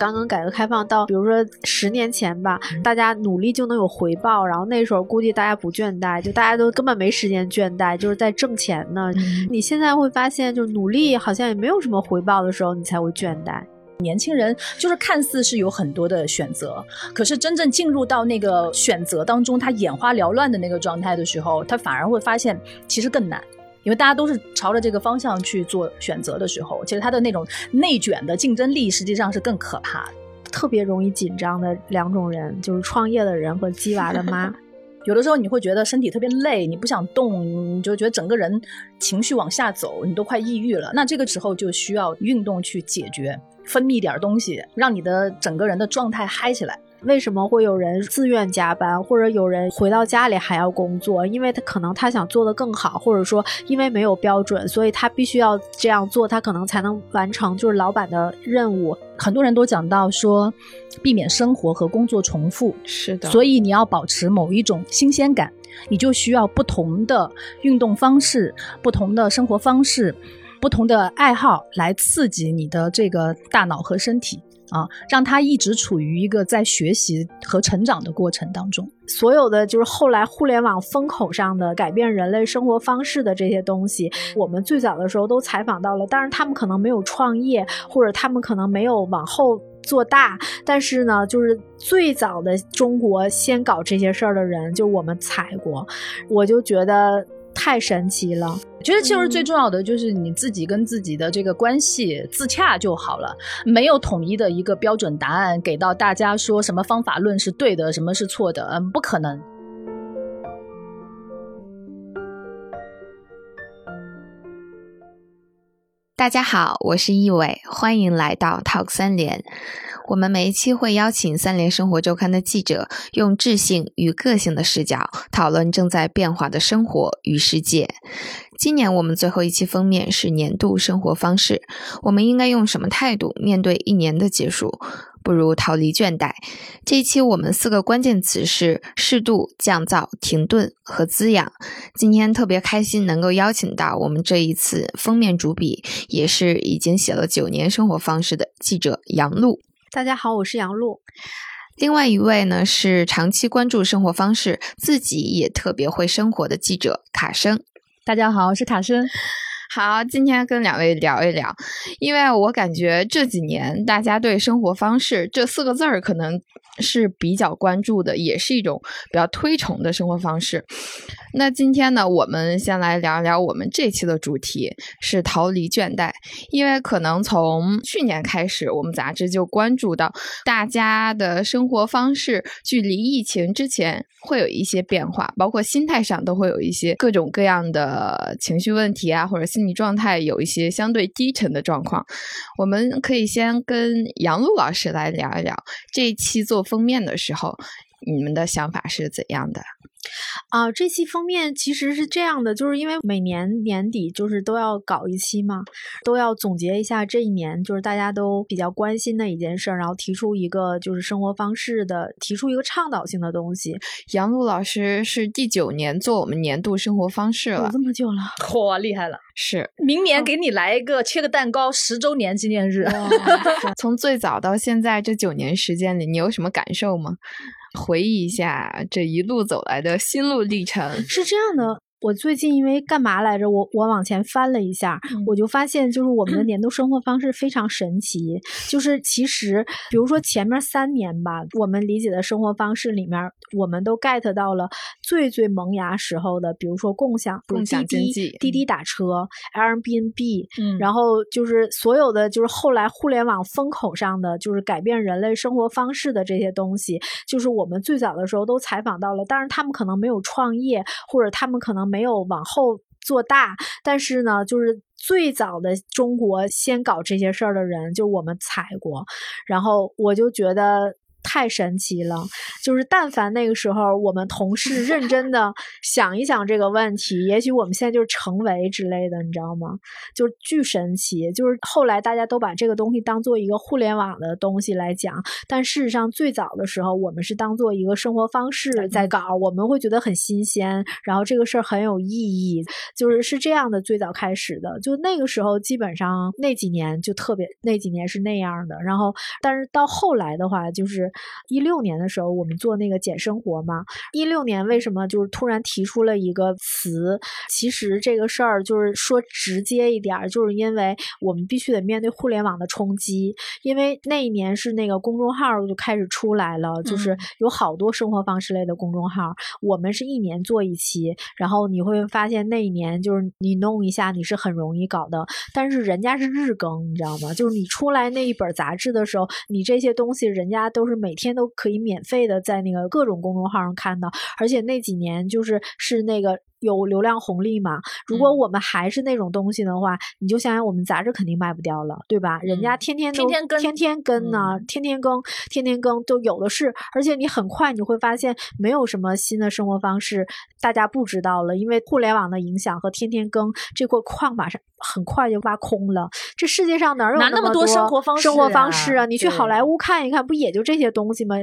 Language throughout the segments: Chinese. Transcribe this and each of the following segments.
刚刚改革开放到，比如说十年前吧，大家努力就能有回报，然后那时候估计大家不倦怠，就大家都根本没时间倦怠，就是在挣钱呢。你现在会发现，就是努力好像也没有什么回报的时候，你才会倦怠。年轻人就是看似是有很多的选择，可是真正进入到那个选择当中，他眼花缭乱的那个状态的时候，他反而会发现其实更难。因为大家都是朝着这个方向去做选择的时候，其实他的那种内卷的竞争力实际上是更可怕的。特别容易紧张的两种人，就是创业的人和鸡娃的妈。有的时候你会觉得身体特别累，你不想动，你就觉得整个人情绪往下走，你都快抑郁了。那这个时候就需要运动去解决，分泌点东西，让你的整个人的状态嗨起来。为什么会有人自愿加班，或者有人回到家里还要工作？因为他可能他想做的更好，或者说因为没有标准，所以他必须要这样做，他可能才能完成就是老板的任务。很多人都讲到说，避免生活和工作重复，是的。所以你要保持某一种新鲜感，你就需要不同的运动方式、不同的生活方式、不同的爱好来刺激你的这个大脑和身体。啊，让他一直处于一个在学习和成长的过程当中。所有的就是后来互联网风口上的改变人类生活方式的这些东西，我们最早的时候都采访到了。当然，他们可能没有创业，或者他们可能没有往后做大。但是呢，就是最早的中国先搞这些事儿的人，就我们采过。我就觉得。太神奇了！觉得其实最重要的就是你自己跟自己的这个关系自洽就好了，没有统一的一个标准答案给到大家，说什么方法论是对的，什么是错的，嗯，不可能。大家好，我是易伟，欢迎来到 Talk 三联。我们每一期会邀请三联生活周刊的记者，用智性与个性的视角讨论正在变化的生活与世界。今年我们最后一期封面是年度生活方式，我们应该用什么态度面对一年的结束？不如逃离倦怠。这一期我们四个关键词是适度、降噪、停顿和滋养。今天特别开心能够邀请到我们这一次封面主笔，也是已经写了九年生活方式的记者杨璐。大家好，我是杨璐。另外一位呢是长期关注生活方式，自己也特别会生活的记者卡生。大家好，我是卡生。好，今天跟两位聊一聊，因为我感觉这几年大家对生活方式这四个字儿可能是比较关注的，也是一种比较推崇的生活方式。那今天呢，我们先来聊一聊我们这期的主题是逃离倦怠，因为可能从去年开始，我们杂志就关注到大家的生活方式距离疫情之前会有一些变化，包括心态上都会有一些各种各样的情绪问题啊，或者心你状态有一些相对低沉的状况。我们可以先跟杨璐老师来聊一聊这一期做封面的时候，你们的想法是怎样的？啊，这期封面其实是这样的，就是因为每年年底就是都要搞一期嘛，都要总结一下这一年就是大家都比较关心的一件事，然后提出一个就是生活方式的，提出一个倡导性的东西。杨璐老师是第九年做我们年度生活方式了，这么久了，嚯，厉害了！是，明年给你来一个切个蛋糕十周年纪念日。从最早到现在这九年时间里，你有什么感受吗？回忆一下这一路走来的心路历程，是这样的。我最近因为干嘛来着？我我往前翻了一下，我就发现就是我们的年度生活方式非常神奇。就是其实，比如说前面三年吧，我们理解的生活方式里面，我们都 get 到了最最萌芽时候的，比如说共享、共享经济、滴滴打车、Airbnb，嗯，然后就是所有的就是后来互联网风口上的，就是改变人类生活方式的这些东西，就是我们最早的时候都采访到了。当然，他们可能没有创业，或者他们可能。没有往后做大，但是呢，就是最早的中国先搞这些事儿的人，就我们踩过，然后我就觉得太神奇了。就是但凡那个时候我们同事 认真的想一想这个问题，也许我们现在就是成为之类的，你知道吗？就是巨神奇。就是后来大家都把这个东西当做一个互联网的东西来讲，但事实上最早的时候我们是当做一个生活方式在搞，我们会觉得很新鲜，然后这个事儿很有意义，就是是这样的最早开始的。就那个时候基本上那几年就特别那几年是那样的，然后但是到后来的话，就是一六年的时候我们做那个简生活嘛，一六年为什么就是突然提出了一个词？其实这个事儿就是说直接一点儿，就是因为我们必须得面对互联网的冲击，因为那一年是那个公众号就开始出来了，就是有好多生活方式类的公众号，我们是一年做一期，然后你会发现那一年就是你弄一下你是很容易搞的，但是人家是日更，你知道吗？就是你出来那一本杂志的时候，你这些东西人家都是每天都可以免费的在那个各种公众号上看到，而且那几年就是是那个。有流量红利嘛？如果我们还是那种东西的话，你就想想我们杂志肯定卖不掉了，对吧？人家天天天天更，天天更呢，天天更，天天更都有的是。而且你很快你会发现，没有什么新的生活方式大家不知道了，因为互联网的影响和天天更这块矿马上很快就挖空了。这世界上哪有那么多生活方式？生活方式啊！你去好莱坞看一看，不也就这些东西嘛？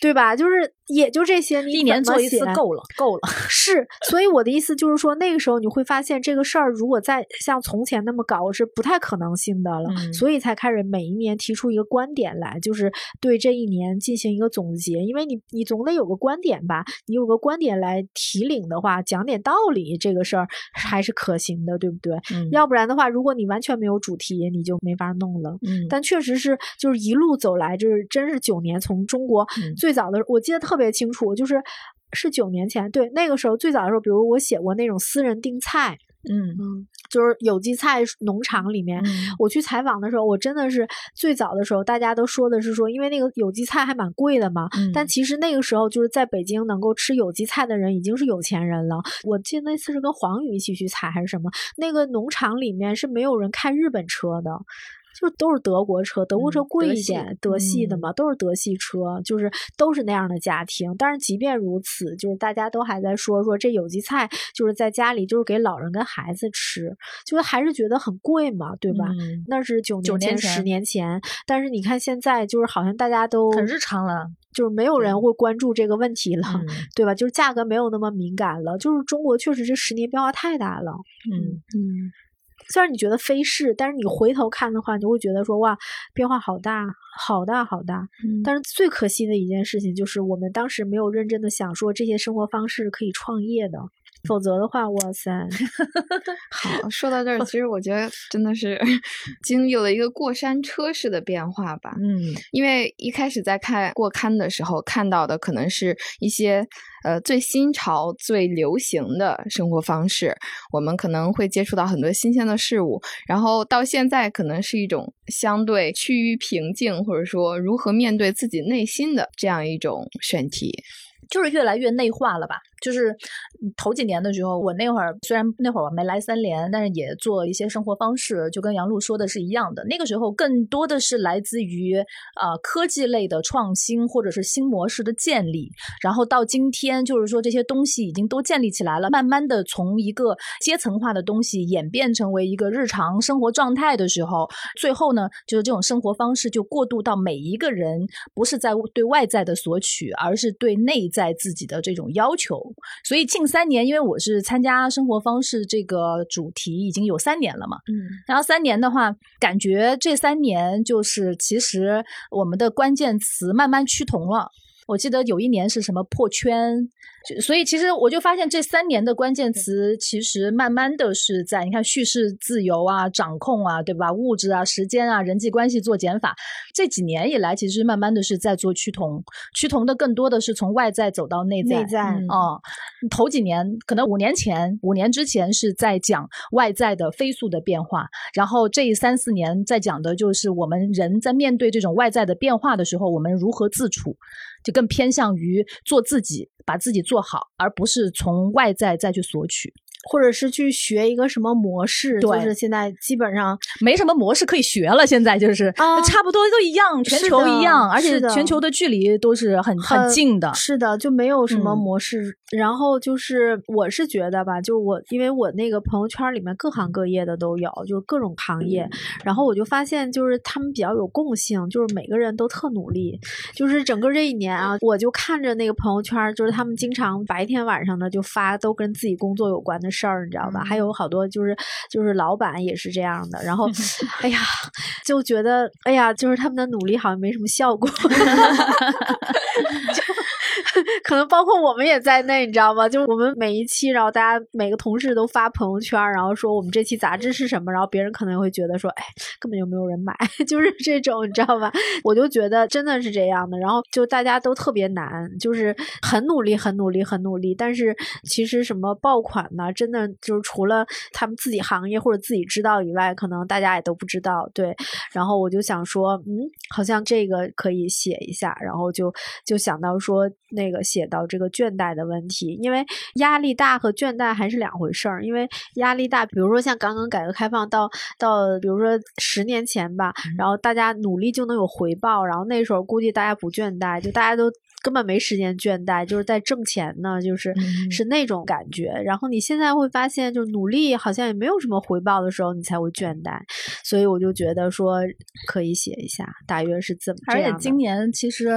对吧？就是也就这些，你一年做一次够了，够了。是，所以我的意思。就是说，那个时候你会发现这个事儿，如果再像从前那么搞，是不太可能性的了。所以才开始每一年提出一个观点来，就是对这一年进行一个总结。因为你你总得有个观点吧？你有个观点来提领的话，讲点道理，这个事儿还是可行的，对不对？要不然的话，如果你完全没有主题，你就没法弄了。嗯，但确实是，就是一路走来，就是真是九年，从中国最早的，我记得特别清楚，就是。是九年前，对那个时候最早的时候，比如我写过那种私人订菜，嗯嗯，就是有机菜农场里面，我去采访的时候，我真的是最早的时候，大家都说的是说，因为那个有机菜还蛮贵的嘛，但其实那个时候就是在北京能够吃有机菜的人已经是有钱人了。我记得那次是跟黄宇一起去采还是什么，那个农场里面是没有人开日本车的。就都是德国车，德国车贵一点，德系的嘛，都是德系车，就是都是那样的家庭。但是即便如此，就是大家都还在说说这有机菜，就是在家里就是给老人跟孩子吃，就是还是觉得很贵嘛，对吧？那是九年前、十年前。但是你看现在，就是好像大家都很日常了，就是没有人会关注这个问题了，对吧？就是价格没有那么敏感了。就是中国确实这十年变化太大了，嗯嗯。虽然你觉得飞逝，但是你回头看的话，你会觉得说哇，变化好大，好大，好大。但是最可惜的一件事情就是，我们当时没有认真的想说这些生活方式可以创业的。否则的话，哇塞！好，说到这儿，其实我觉得真的是 经历了一个过山车式的变化吧。嗯，因为一开始在看过刊的时候，看到的可能是一些呃最新潮、最流行的生活方式，我们可能会接触到很多新鲜的事物。然后到现在，可能是一种相对趋于平静，或者说如何面对自己内心的这样一种选题。就是越来越内化了吧？就是头几年的时候，我那会儿虽然那会儿我没来三联，但是也做一些生活方式，就跟杨璐说的是一样的。那个时候更多的是来自于啊科技类的创新或者是新模式的建立，然后到今天就是说这些东西已经都建立起来了，慢慢的从一个阶层化的东西演变成为一个日常生活状态的时候，最后呢，就是这种生活方式就过渡到每一个人不是在对外在的索取，而是对内。在自己的这种要求，所以近三年，因为我是参加生活方式这个主题已经有三年了嘛，嗯，然后三年的话，感觉这三年就是其实我们的关键词慢慢趋同了。我记得有一年是什么破圈。所以其实我就发现这三年的关键词，其实慢慢的是在你看叙事自由啊、掌控啊，对吧？物质啊、时间啊、人际关系做减法。这几年以来，其实慢慢的是在做趋同，趋同的更多的是从外在走到内在。内在啊，头几年可能五年前、五年之前是在讲外在的飞速的变化，然后这三四年在讲的就是我们人在面对这种外在的变化的时候，我们如何自处，就更偏向于做自己。把自己做好，而不是从外在再去索取。或者是去学一个什么模式，就是现在基本上没什么模式可以学了。现在就是差不多都一样，全球一样，而且全球的距离都是很很近的。是的，就没有什么模式。然后就是我是觉得吧，就我因为我那个朋友圈里面各行各业的都有，就是各种行业。然后我就发现，就是他们比较有共性，就是每个人都特努力。就是整个这一年啊，我就看着那个朋友圈，就是他们经常白天晚上的就发都跟自己工作有关的事儿，你知道吧？还有好多就是就是老板也是这样的。然后，哎呀，就觉得哎呀，就是他们的努力好像没什么效果。可能包括我们也在内，你知道吗？就是我们每一期，然后大家每个同事都发朋友圈，然后说我们这期杂志是什么，然后别人可能会觉得说，哎，根本就没有人买，就是这种，你知道吧？我就觉得真的是这样的。然后就大家都特别难，就是很努力，很努力，很努力，但是其实什么爆款呢？真的就是除了他们自己行业或者自己知道以外，可能大家也都不知道。对，然后我就想说，嗯，好像这个可以写一下，然后就就想到说。那个写到这个倦怠的问题，因为压力大和倦怠还是两回事儿。因为压力大，比如说像刚刚改革开放到到，比如说十年前吧，然后大家努力就能有回报，然后那时候估计大家不倦怠，就大家都。根本没时间倦怠，就是在挣钱呢，就是是那种感觉。然后你现在会发现，就是努力好像也没有什么回报的时候，你才会倦怠。所以我就觉得说可以写一下，大约是怎么。而且今年其实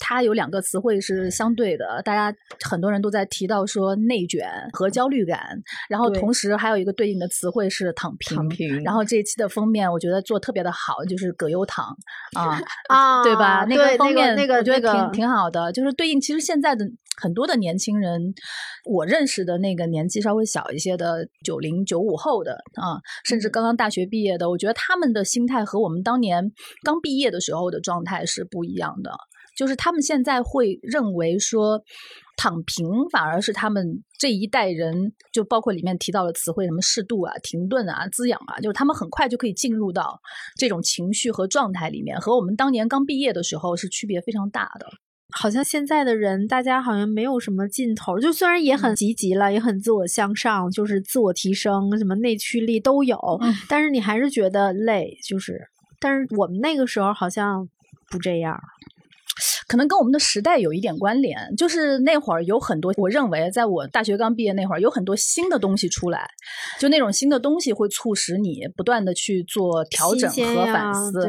它有两个词汇是相对的，大家很多人都在提到说内卷和焦虑感，然后同时还有一个对应的词汇是躺平。躺平。然后这一期的封面我觉得做特别的好，就是葛优躺 啊啊，对吧？那个封面那个我觉得挺挺好的。就是对应，其实现在的很多的年轻人，我认识的那个年纪稍微小一些的九零九五后的啊，甚至刚刚大学毕业的，我觉得他们的心态和我们当年刚毕业的时候的状态是不一样的。就是他们现在会认为说，躺平反而是他们这一代人，就包括里面提到的词汇，什么适度啊、停顿啊、滋养啊，就是他们很快就可以进入到这种情绪和状态里面，和我们当年刚毕业的时候是区别非常大的。好像现在的人，大家好像没有什么劲头。就虽然也很积极了，也很自我向上，就是自我提升，什么内驱力都有，但是你还是觉得累。就是，但是我们那个时候好像不这样。可能跟我们的时代有一点关联，就是那会儿有很多，我认为在我大学刚毕业那会儿，有很多新的东西出来，就那种新的东西会促使你不断的去做调整和反思。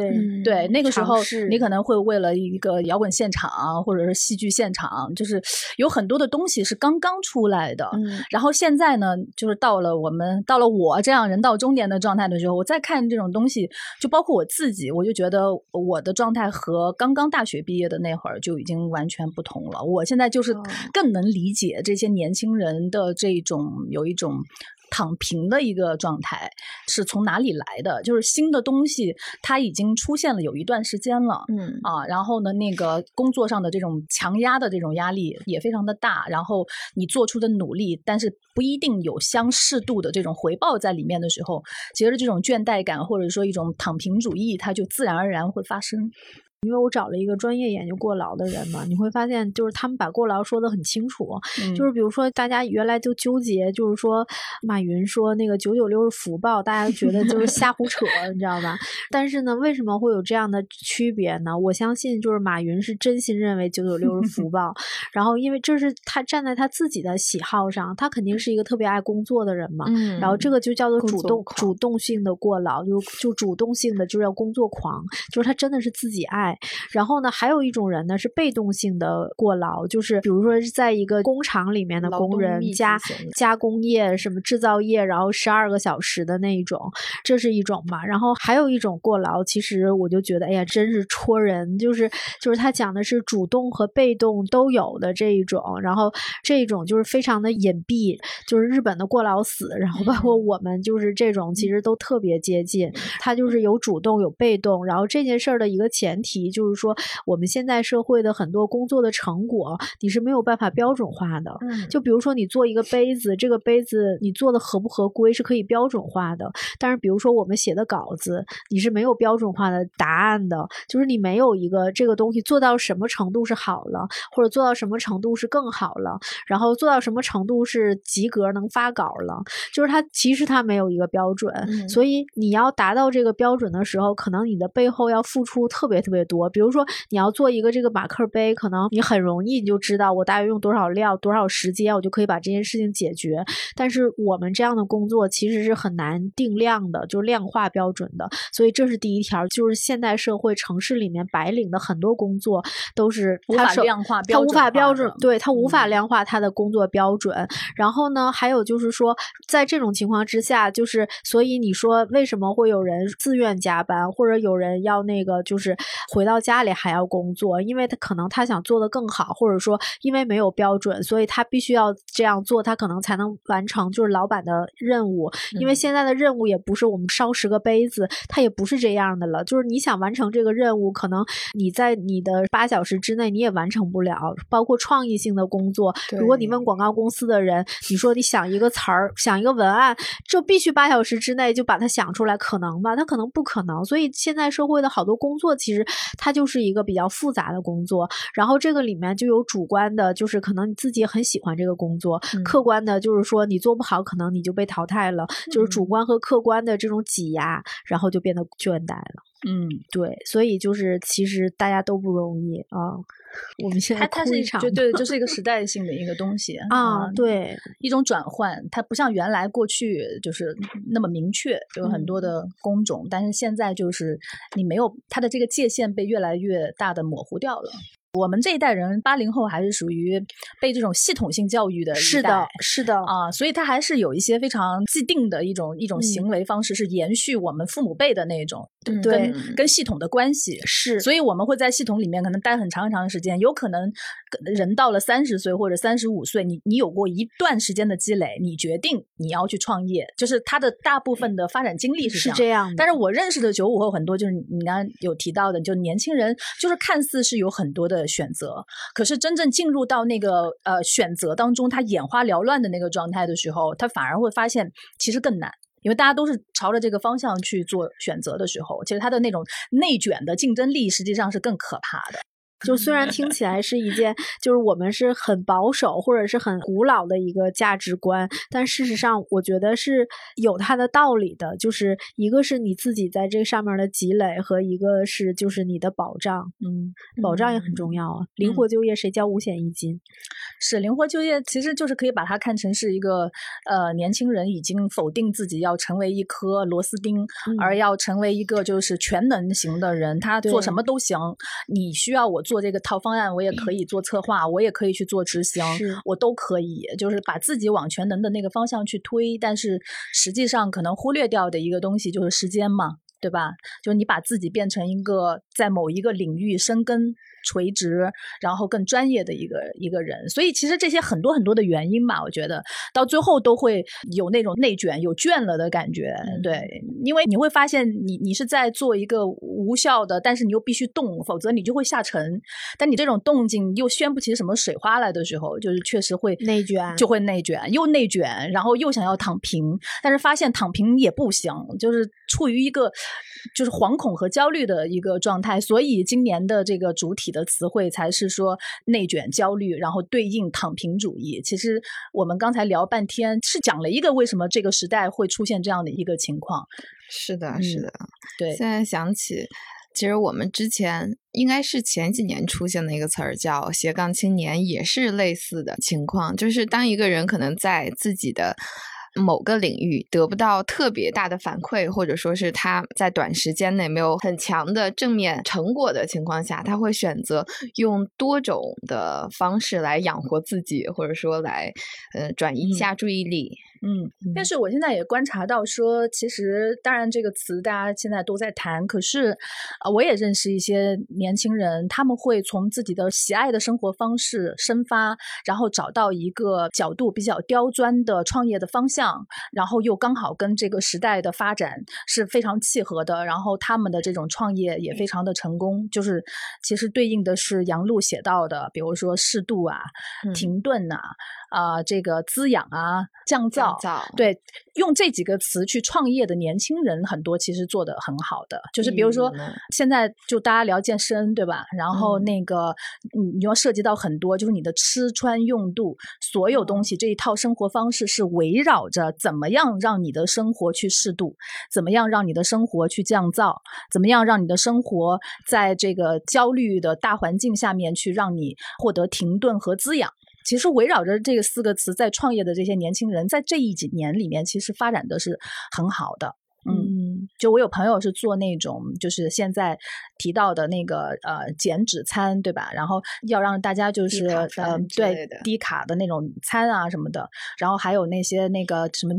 对，那个时候你可能会为了一个摇滚现场或者是戏剧现场，就是有很多的东西是刚刚出来的。然后现在呢，就是到了我们到了我这样人到中年的状态的时候，我再看这种东西，就包括我自己，我就觉得我的状态和刚刚大学毕业的那会儿。就已经完全不同了。我现在就是更能理解这些年轻人的这种有一种躺平的一个状态是从哪里来的。就是新的东西它已经出现了有一段时间了，嗯啊，然后呢，那个工作上的这种强压的这种压力也非常的大，然后你做出的努力，但是不一定有相适度的这种回报在里面的时候，其实这种倦怠感或者说一种躺平主义，它就自然而然会发生。因为我找了一个专业研究过劳的人嘛，你会发现，就是他们把过劳说的很清楚，就是比如说大家原来就纠结，就是说马云说那个九九六是福报，大家觉得就是 瞎胡扯，你知道吧？但是呢，为什么会有这样的区别呢？我相信就是马云是真心认为九九六是福报，然后因为这是他站在他自己的喜好上，他肯定是一个特别爱工作的人嘛，然后这个就叫做主动主动性的过劳，就就主动性的就是要工作狂，就是他真的是自己爱。然后呢，还有一种人呢是被动性的过劳，就是比如说是在一个工厂里面的工人加加工业什么制造业，然后十二个小时的那一种，这是一种嘛。然后还有一种过劳，其实我就觉得，哎呀，真是戳人，就是就是他讲的是主动和被动都有的这一种，然后这一种就是非常的隐蔽，就是日本的过劳死，然后包括我们就是这种，其实都特别接近，他就是有主动有被动，然后这件事儿的一个前提。题，就是说我们现在社会的很多工作的成果，你是没有办法标准化的。嗯就比如说你做一个杯子，这个杯子你做的合不合规是可以标准化的，但是比如说我们写的稿子，你是没有标准化的答案的，就是你没有一个这个东西做到什么程度是好了，或者做到什么程度是更好了，然后做到什么程度是及格能发稿了，就是它其实它没有一个标准，嗯所以你要达到这个标准的时候，可能你的背后要付出特别特别多。比如说你要做一个这个马克杯，可能你很容易你就知道我大约用多少料、多少时间，我就可以把这件事情解决。但是我们这样的工作其实是很难定量的，就是量化标准的。所以这是第一条，就是现代社会城市里面白领的很多工作都是无法量化他无标准化法标准，对它无法嗯量化它的工作标准。然后呢，还有就是说，在这种情况之下，就是所以你说为什么会有人自愿加班，或者有人要那个就是回到家里还要工作？因为他可能他想做得更好，或者说因为没有标准，所以他必须要这样做，他可能才能完成就是老板的任务。因为嗯现在的任务也不是我们烧十个杯子，他也不是这样的了。就是你想完成这个任务，可能你在你的八小时之内你也完成不了。包括创意性的工作，如果你问广告公司的人，你说你想一个词儿，想一个文案，这必须八小时之内就把它想出来，可能吗？他可能不可能。所以现在社会的好多工作，其实它就是一个比较复杂的工作。然后这个里面就有主观的，就是可能你自己很喜欢这个工作；嗯客观的，就是说你做不好，可能你就被淘汰了。就是主嗯观和客观的这种挤压，然后就变得倦怠了。嗯，对，所以就是其实大家都不容易啊。我们现在它它是一场就对这是一个 时代性的一个东西啊，对，一种转换，它不像原来过去就是那么明确，有很多的工种，但是现在就是你没有它的这个界限被越来越大的模糊掉了。我们这一代人，八零后还是属于被这种系统性教育的一代是的，是的，啊，所以他还是有一些非常既定的一种一种嗯行为方式，是延续我们父母辈的那种嗯对跟跟系统的关系。是，所以我们会在系统里面可能待很长很长时间，有可能人到了三十岁或者三十五岁，你你有过一段时间的积累，你决定你要去创业，就是他的大部分的发展经历是是这样。这样的。但是我认识的九五后很多，就是你刚刚有提到的，就年轻人，就是看似是有很多的的选择，可是真正进入到那个呃选择当中，他眼花缭乱的那个状态的时候，他反而会发现其实更难。因为大家都是朝着这个方向去做选择的时候，其实他的那种内卷的竞争力实际上是更可怕的。就虽然听起来是一件，就是我们是很保守或者是很古老的一个价值观，但事实上我觉得是有它的道理的。就是一个是你自己在这上面的积累，和一个是就是你的保障。嗯，保障也很重要啊。灵活就业，谁交五险一金？是灵活就业，其实就是可以把它看成是一个呃年轻人已经否定自己要成为一颗螺丝钉，嗯而要成为一个就是全能型的人，他做什么都行。你需要我做这个套方案，我也可以做策划，我也可以去做执行，我都可以，就是把自己往全能的那个方向去推。但是实际上可能忽略掉的一个东西就是时间嘛，对吧？就是你把自己变成一个在某一个领域深耕。垂直，然后更专业的一个一个人，所以其实这些很多很多的原因吧，我觉得到最后都会有那种内卷、有倦了的感觉。对，因为你会发现你你是在做一个无效的，但是你又必须动，否则你就会下沉。但你这种动静又掀不起什么水花来的时候，就是确实会内卷就会内卷，又内卷，然后又想要躺平，但是发现躺平也不行，就是处于一个就是惶恐和焦虑的一个状态。所以今年的这个主体的词汇才是说内卷、焦虑，然后对应躺平主义。其实我们刚才聊半天是讲了一个为什么这个时代会出现这样的一个情况。是的，是嗯的。对，现在想起，其实我们之前应该是前几年出现的一个词儿叫“斜杠青年”，也是类似的情况，就是当一个人可能在自己的。某个领域得不到特别大的反馈，或者说是他在短时间内没有很强的正面成果的情况下，他会选择用多种的方式来养活自己，或者说来呃转移一下注意力。嗯，但是我现在也观察到说，其实当然这个词大家现在都在谈，可是啊，我也认识一些年轻人，他们会从自己的喜爱的生活方式生发，然后找到一个角度比较刁钻的创业的方向，然后又刚好跟这个时代的发展是非常契合的，然后他们的这种创业也非常的成功，就是其实对应的是杨璐写到的，比如说适度啊、停顿呐。啊，这个滋养啊，降噪，对，用这几个词去创业的年轻人很多，其实做的很好的，就是比如说现在就大家聊健身，对吧？然后那个你你要涉及到很多，就是你的吃穿用度，所有东西这一套生活方式是围绕着怎么样让你的生活去适度，怎么样让你的生活去降噪，怎么样让你的生活在这个焦虑的大环境下面去让你获得停顿和滋养。其实围绕着这个四个词在创业的这些年轻人，在这一几年里面，其实发展的是很好的。嗯，就我有朋友是做那种，就是现在提到的那个呃减脂餐，对吧？然后要让大家就是呃对低卡的那种餐啊什么的，然后还有那些那个什么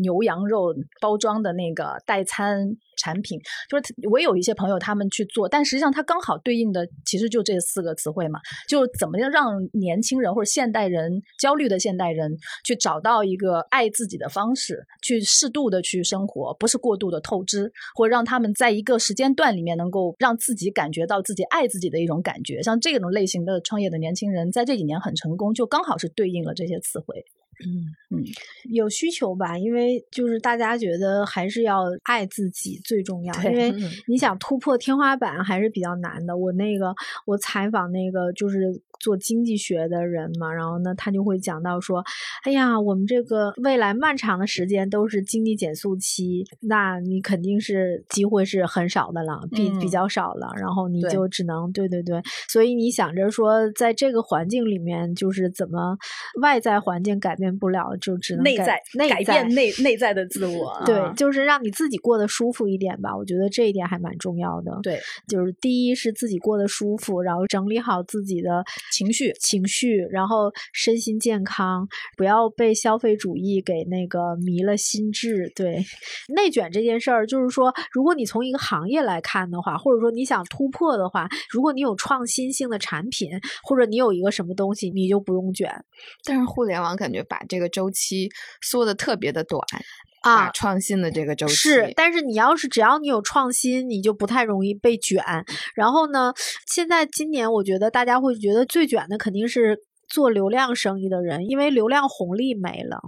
牛羊肉包装的那个代餐。产品就是我有一些朋友他们去做，但实际上它刚好对应的其实就这四个词汇嘛，就怎么样让年轻人或者现代人焦虑的现代人去找到一个爱自己的方式，去适度的去生活，不是过度的透支，或者让他们在一个时间段里面能够让自己感觉到自己爱自己的一种感觉。像这种类型的创业的年轻人，在这几年很成功，就刚好是对应了这些词汇。嗯。嗯，有需求吧，因为就是大家觉得还是要爱自己最重要，因为你想突破天花板还是比较难的。我那个我采访那个就是做经济学的人嘛，然后呢他就会讲到说，哎呀，我们这个未来漫长的时间都是经济减速期，那你肯定是机会是很少的了，比比较少了，然后你就只能对对对，所以你想着说在这个环境里面，就是怎么外在环境改变。不了，就只能内在改变内内在的自我。对，就是让你自己过得舒服一点吧。我觉得这一点还蛮重要的。对，就是第一是自己过得舒服，然后整理好自己的情绪情绪，然后身心健康，不要被消费主义给那个迷了心智。对，内卷这件事儿，就是说，如果你从一个行业来看的话，或者说你想突破的话，如果你有创新性的产品，或者你有一个什么东西，你就不用卷。但是互联网感觉把这个周期缩的特别的短啊，创新的这个周期是，但是你要是只要你有创新，你就不太容易被卷。然后呢，现在今年我觉得大家会觉得最卷的肯定是做流量生意的人，因为流量红利没了。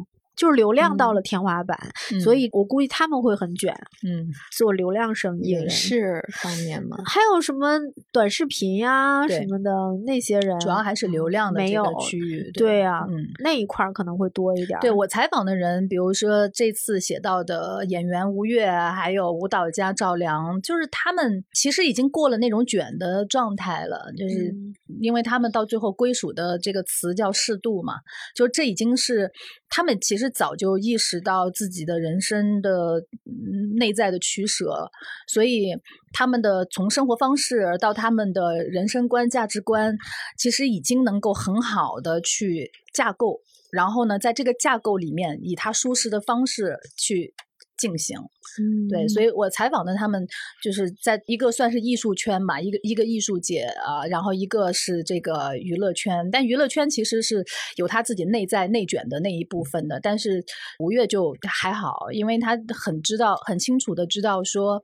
就是流量到了天花板，所以我估计他们会很卷。嗯，做流量生意影视方面嘛，还有什么短视频呀什么的那些人，主要还是流量的这个区域。对呀啊，那一块儿可能会多一点。对我采访的人，比如说这次写到的演员吴越，还有舞蹈家赵良，就是他们其实已经过了那种卷的状态了，就是因为他们到最后归属的这个词叫适度嘛，就这已经是他们其实。早就意识到自己的人生的内在的取舍，所以他们的从生活方式到他们的人生观、价值观，其实已经能够很好的去架构，然后呢，在这个架构里面，以他舒适的方式去。进行，嗯，对，所以我采访的他们就是在一个算是艺术圈吧，一个一个艺术界啊，然后一个是这个娱乐圈，但娱乐圈其实是有他自己内在内卷的那一部分的，但是吴越就还好，因为他很知道很清楚的知道说，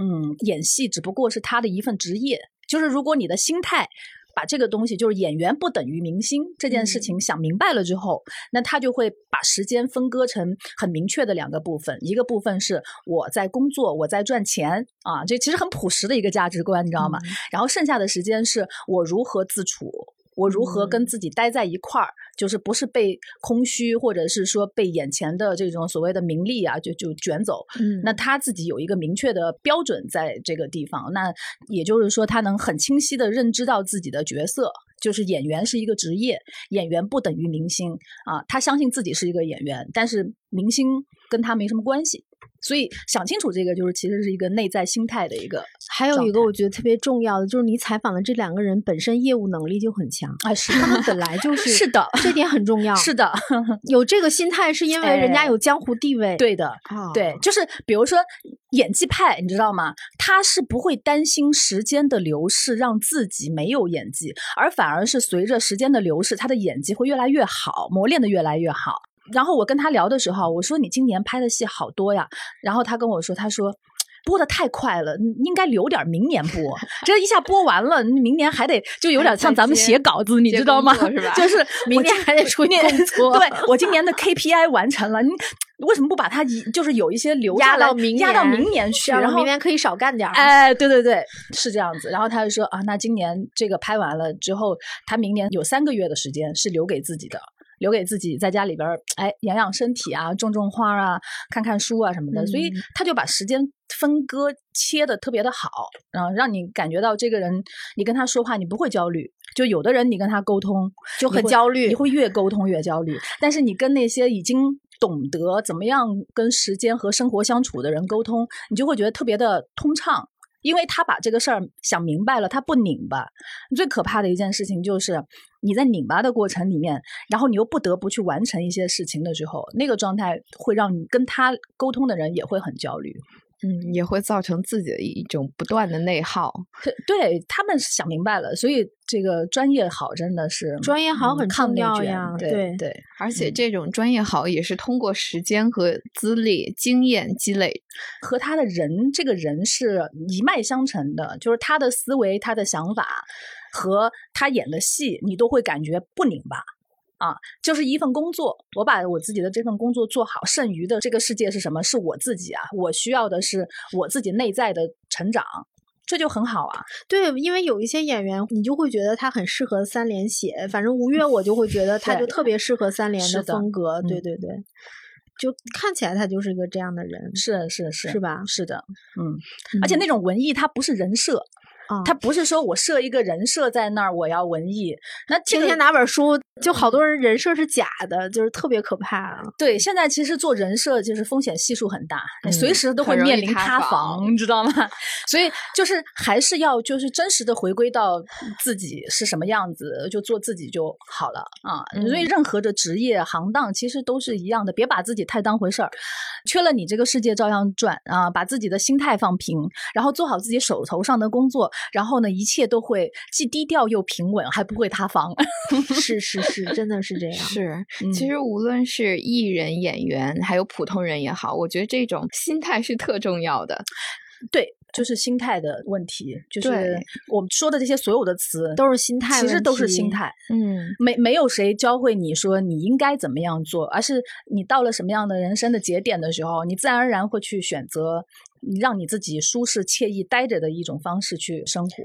嗯，演戏只不过是他的一份职业，就是如果你的心态。把这个东西就是演员不等于明星这件事情想明白了之后，那他就会把时间分割成很明确的两个部分，一个部分是我在工作，我在赚钱啊，这其实很朴实的一个价值观，你知道吗？然后剩下的时间是我如何自处。我如何跟自己待在一块儿，就是不是被空虚，或者是说被眼前的这种所谓的名利啊，就就卷走。嗯，那他自己有一个明确的标准在这个地方，那也就是说，他能很清晰的认知到自己的角色，就是演员是一个职业，演员不等于明星啊。他相信自己是一个演员，但是明星跟他没什么关系。所以想清楚这个，就是其实是一个内在心态的一个。还有一个我觉得特别重要的，就是你采访的这两个人本身业务能力就很强啊，是他们本来就 是是的，这点很重要。是的，有这个心态是因为人家有江湖地位。对的，对，就是比如说演技派，你知道吗？他是不会担心时间的流逝让自己没有演技，而反而是随着时间的流逝，他的演技会越来越好，磨练的越来越好。然后我跟他聊的时候，我说你今年拍的戏好多呀。然后他跟我说，他说播的太快了，应该留点明年播。这一下播完了，明年还得就有点像咱们写稿子，你知道吗？是吧？就是明年还得出工作。对我今年的 KPI 完成了，你为什么不把它一就是有一些留压到明压到明年去，然后明年可以少干点？哎，对对对，是这样子。然后他就说啊，那今年这个拍完了之后，他明年有三个月的时间是留给自己的。留给自己在家里边儿，哎，养养身体啊，种种花啊，看看书啊什么的，所以他就把时间分割切的特别的好，然后让你感觉到这个人，你跟他说话你不会焦虑，就有的人你跟他沟通就很焦虑，你会越沟通越焦虑，但是你跟那些已经懂得怎么样跟时间和生活相处的人沟通，你就会觉得特别的通畅。因为他把这个事儿想明白了，他不拧巴。最可怕的一件事情就是你在拧巴的过程里面，然后你又不得不去完成一些事情的时候，那个状态会让你跟他沟通的人也会很焦虑。嗯，也会造成自己的一种不断的内耗。对他们想明白了，所以这个专业好真的是专业好很重要呀。对对，而且这种专业好也是通过时间和资历、经验积累，和他的人这个人是一脉相承的。就是他的思维、他的想法和他演的戏，你都会感觉不拧巴。啊，就是一份工作，我把我自己的这份工作做好，剩余的这个世界是什么？是我自己啊，我需要的是我自己内在的成长，这就很好啊。对，因为有一些演员，你就会觉得他很适合三连写，反正吴越我就会觉得他就特别适合三连的风格。对对对，就看起来他就是一个这样的人，是是是，是吧？是的，嗯，而且那种文艺，它不是人设。他不是说我设一个人设在那儿，我要文艺。那天天拿本书，就好多人人设是假的，就是特别可怕。对，现在其实做人设就是风险系数很大，你随时都会面临塌房，你知道吗？所以就是还是要就是真实的回归到自己是什么样子，就做自己就好了啊。所以任何的职业行当其实都是一样的，别把自己太当回事儿。缺了你这个世界照样转啊！把自己的心态放平，然后做好自己手头上的工作。然后呢，一切都会既低调又平稳，还不会塌房。是是是，真的是这样。是，其实无论是艺人、演员，还有普通人也好，我觉得这种心态是特重要的。对，就是心态的问题。就是我们说的这些所有的词都是心态，其实都是心态。嗯，没没有谁教会你说你应该怎么样做，而是你到了什么样的人生的节点的时候，你自然而然会去选择。让你自己舒适惬意待着的一种方式去生活。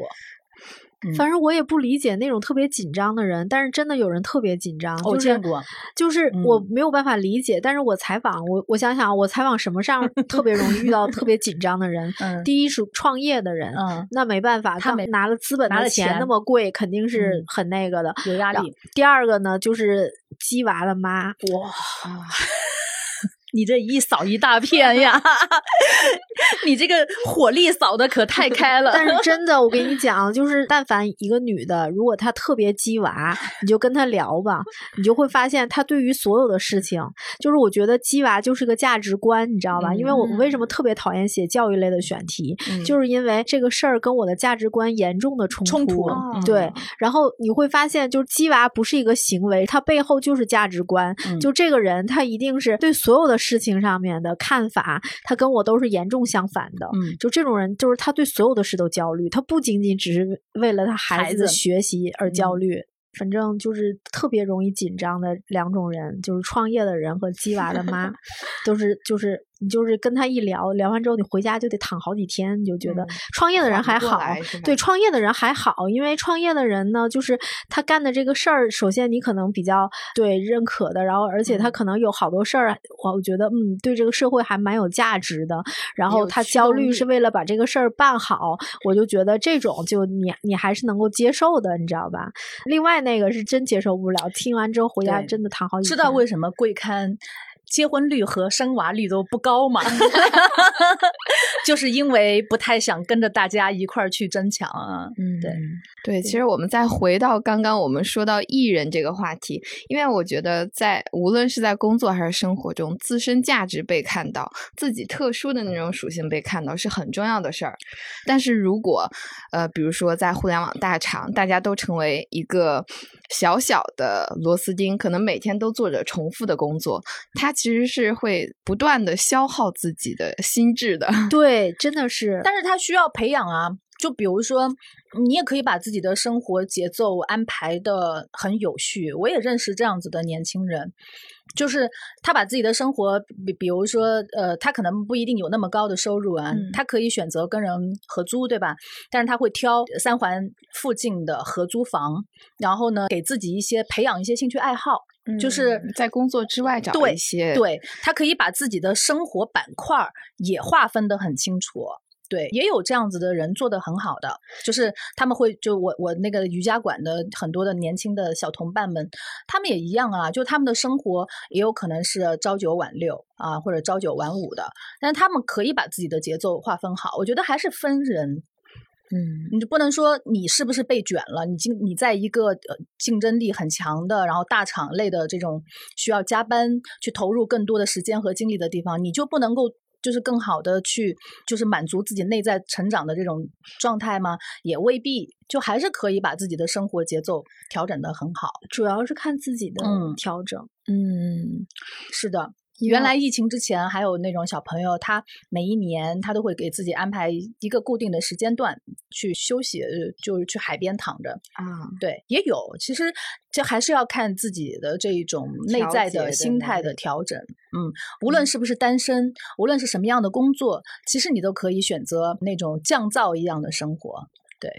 反正我也不理解那种特别紧张的人，但是真的有人特别紧张。我见过，就是我没有办法理解。但是我采访我，我想想，我采访什么上 特别容易遇到特别紧张的人？第一是创业的人，那没办法，他拿了资本拿了钱那么贵，肯定是很那个的，有压力。第二个呢，就是鸡娃的妈，哇。你这一扫一大片呀，你这个火力扫的可太开了。但是 真的，我跟你讲，就是但凡一个女的，如果她特别鸡娃，你就跟她聊吧，你就会发现她对于所有的事情，就是我觉得鸡娃就是个价值观，你知道吧？因为我为什么特别讨厌写教育类的选题，就是因为这个事儿跟我的价值观严重的冲突。对，然后你会发现，就是鸡娃不是一个行为，它背后就是价值观。就这个人，他一定是对所有的。事情上面的看法，他跟我都是严重相反的。嗯，就这种人，就是他对所有的事都焦虑，他不仅仅只是为了他孩子的学习而焦虑。反正就是特别容易紧张的两种人，就是创业的人和鸡娃的妈，都是就是。你就是跟他一聊聊完之后，你回家就得躺好几天，你就觉得创业的人还好，对创业的人还好，因为创业的人呢，就是他干的这个事儿，首先你可能比较对认可的，然后而且他可能有好多事儿，我觉得嗯，对这个社会还蛮有价值的。然后他焦虑是为了把这个事儿办好，我就觉得这种就你你还是能够接受的，你知道吧？另外那个是真接受不了，听完之后回家真的躺好几天。知道为什么贵刊？结婚率和生娃率都不高嘛，就是因为不太想跟着大家一块儿去争抢啊。嗯，对对，其实我们再回到刚刚我们说到艺人这个话题，因为我觉得在无论是在工作还是生活中，自身价值被看到，自己特殊的那种属性被看到是很重要的事儿。但是如果呃，比如说在互联网大厂，大家都成为一个小小的螺丝钉，可能每天都做着重复的工作，它其实是会不断的消耗自己的心智的。对，真的是。但是他需要培养啊，就比如说，你也可以把自己的生活节奏安排的很有序。我也认识这样子的年轻人，就是他把自己的生活，比比如说，呃，他可能不一定有那么高的收入啊，嗯他可以选择跟人合租，对吧？但是他会挑三环附近的合租房，然后呢，给自己一些培养一些兴趣爱好。就是嗯在工作之外找一些对他可以把自己的生活板块儿也划分得很清楚。对，也有这样子的人做的很好的，就是他们会就我我那个瑜伽馆的很多的年轻的小同伴们，他们也一样啊，就他们的生活也有可能是朝九晚六啊，或者朝九晚五的，但是他们可以把自己的节奏划分好。我觉得还是分人，嗯你就不能说你是不是被卷了？你竞你在一个呃竞争力很强的，然后大厂类的这种需要加班去投入更多的时间和精力的地方，你就不能够就是更好的去就是满足自己内在成长的这种状态吗？也未必，就还是可以把自己的生活节奏调整的很好。主要是看自己的嗯调整。嗯是的。原来疫情之前，还有那种小朋友，他每一年他都会给自己安排一个固定的时间段去休息，呃就是去海边躺着。啊，对，也有。其实这还是要看自己的这一种内在的心态的调整。嗯，无论是不是单身，无论是什么样的工作，其实你都可以选择那种降噪一样的生活。对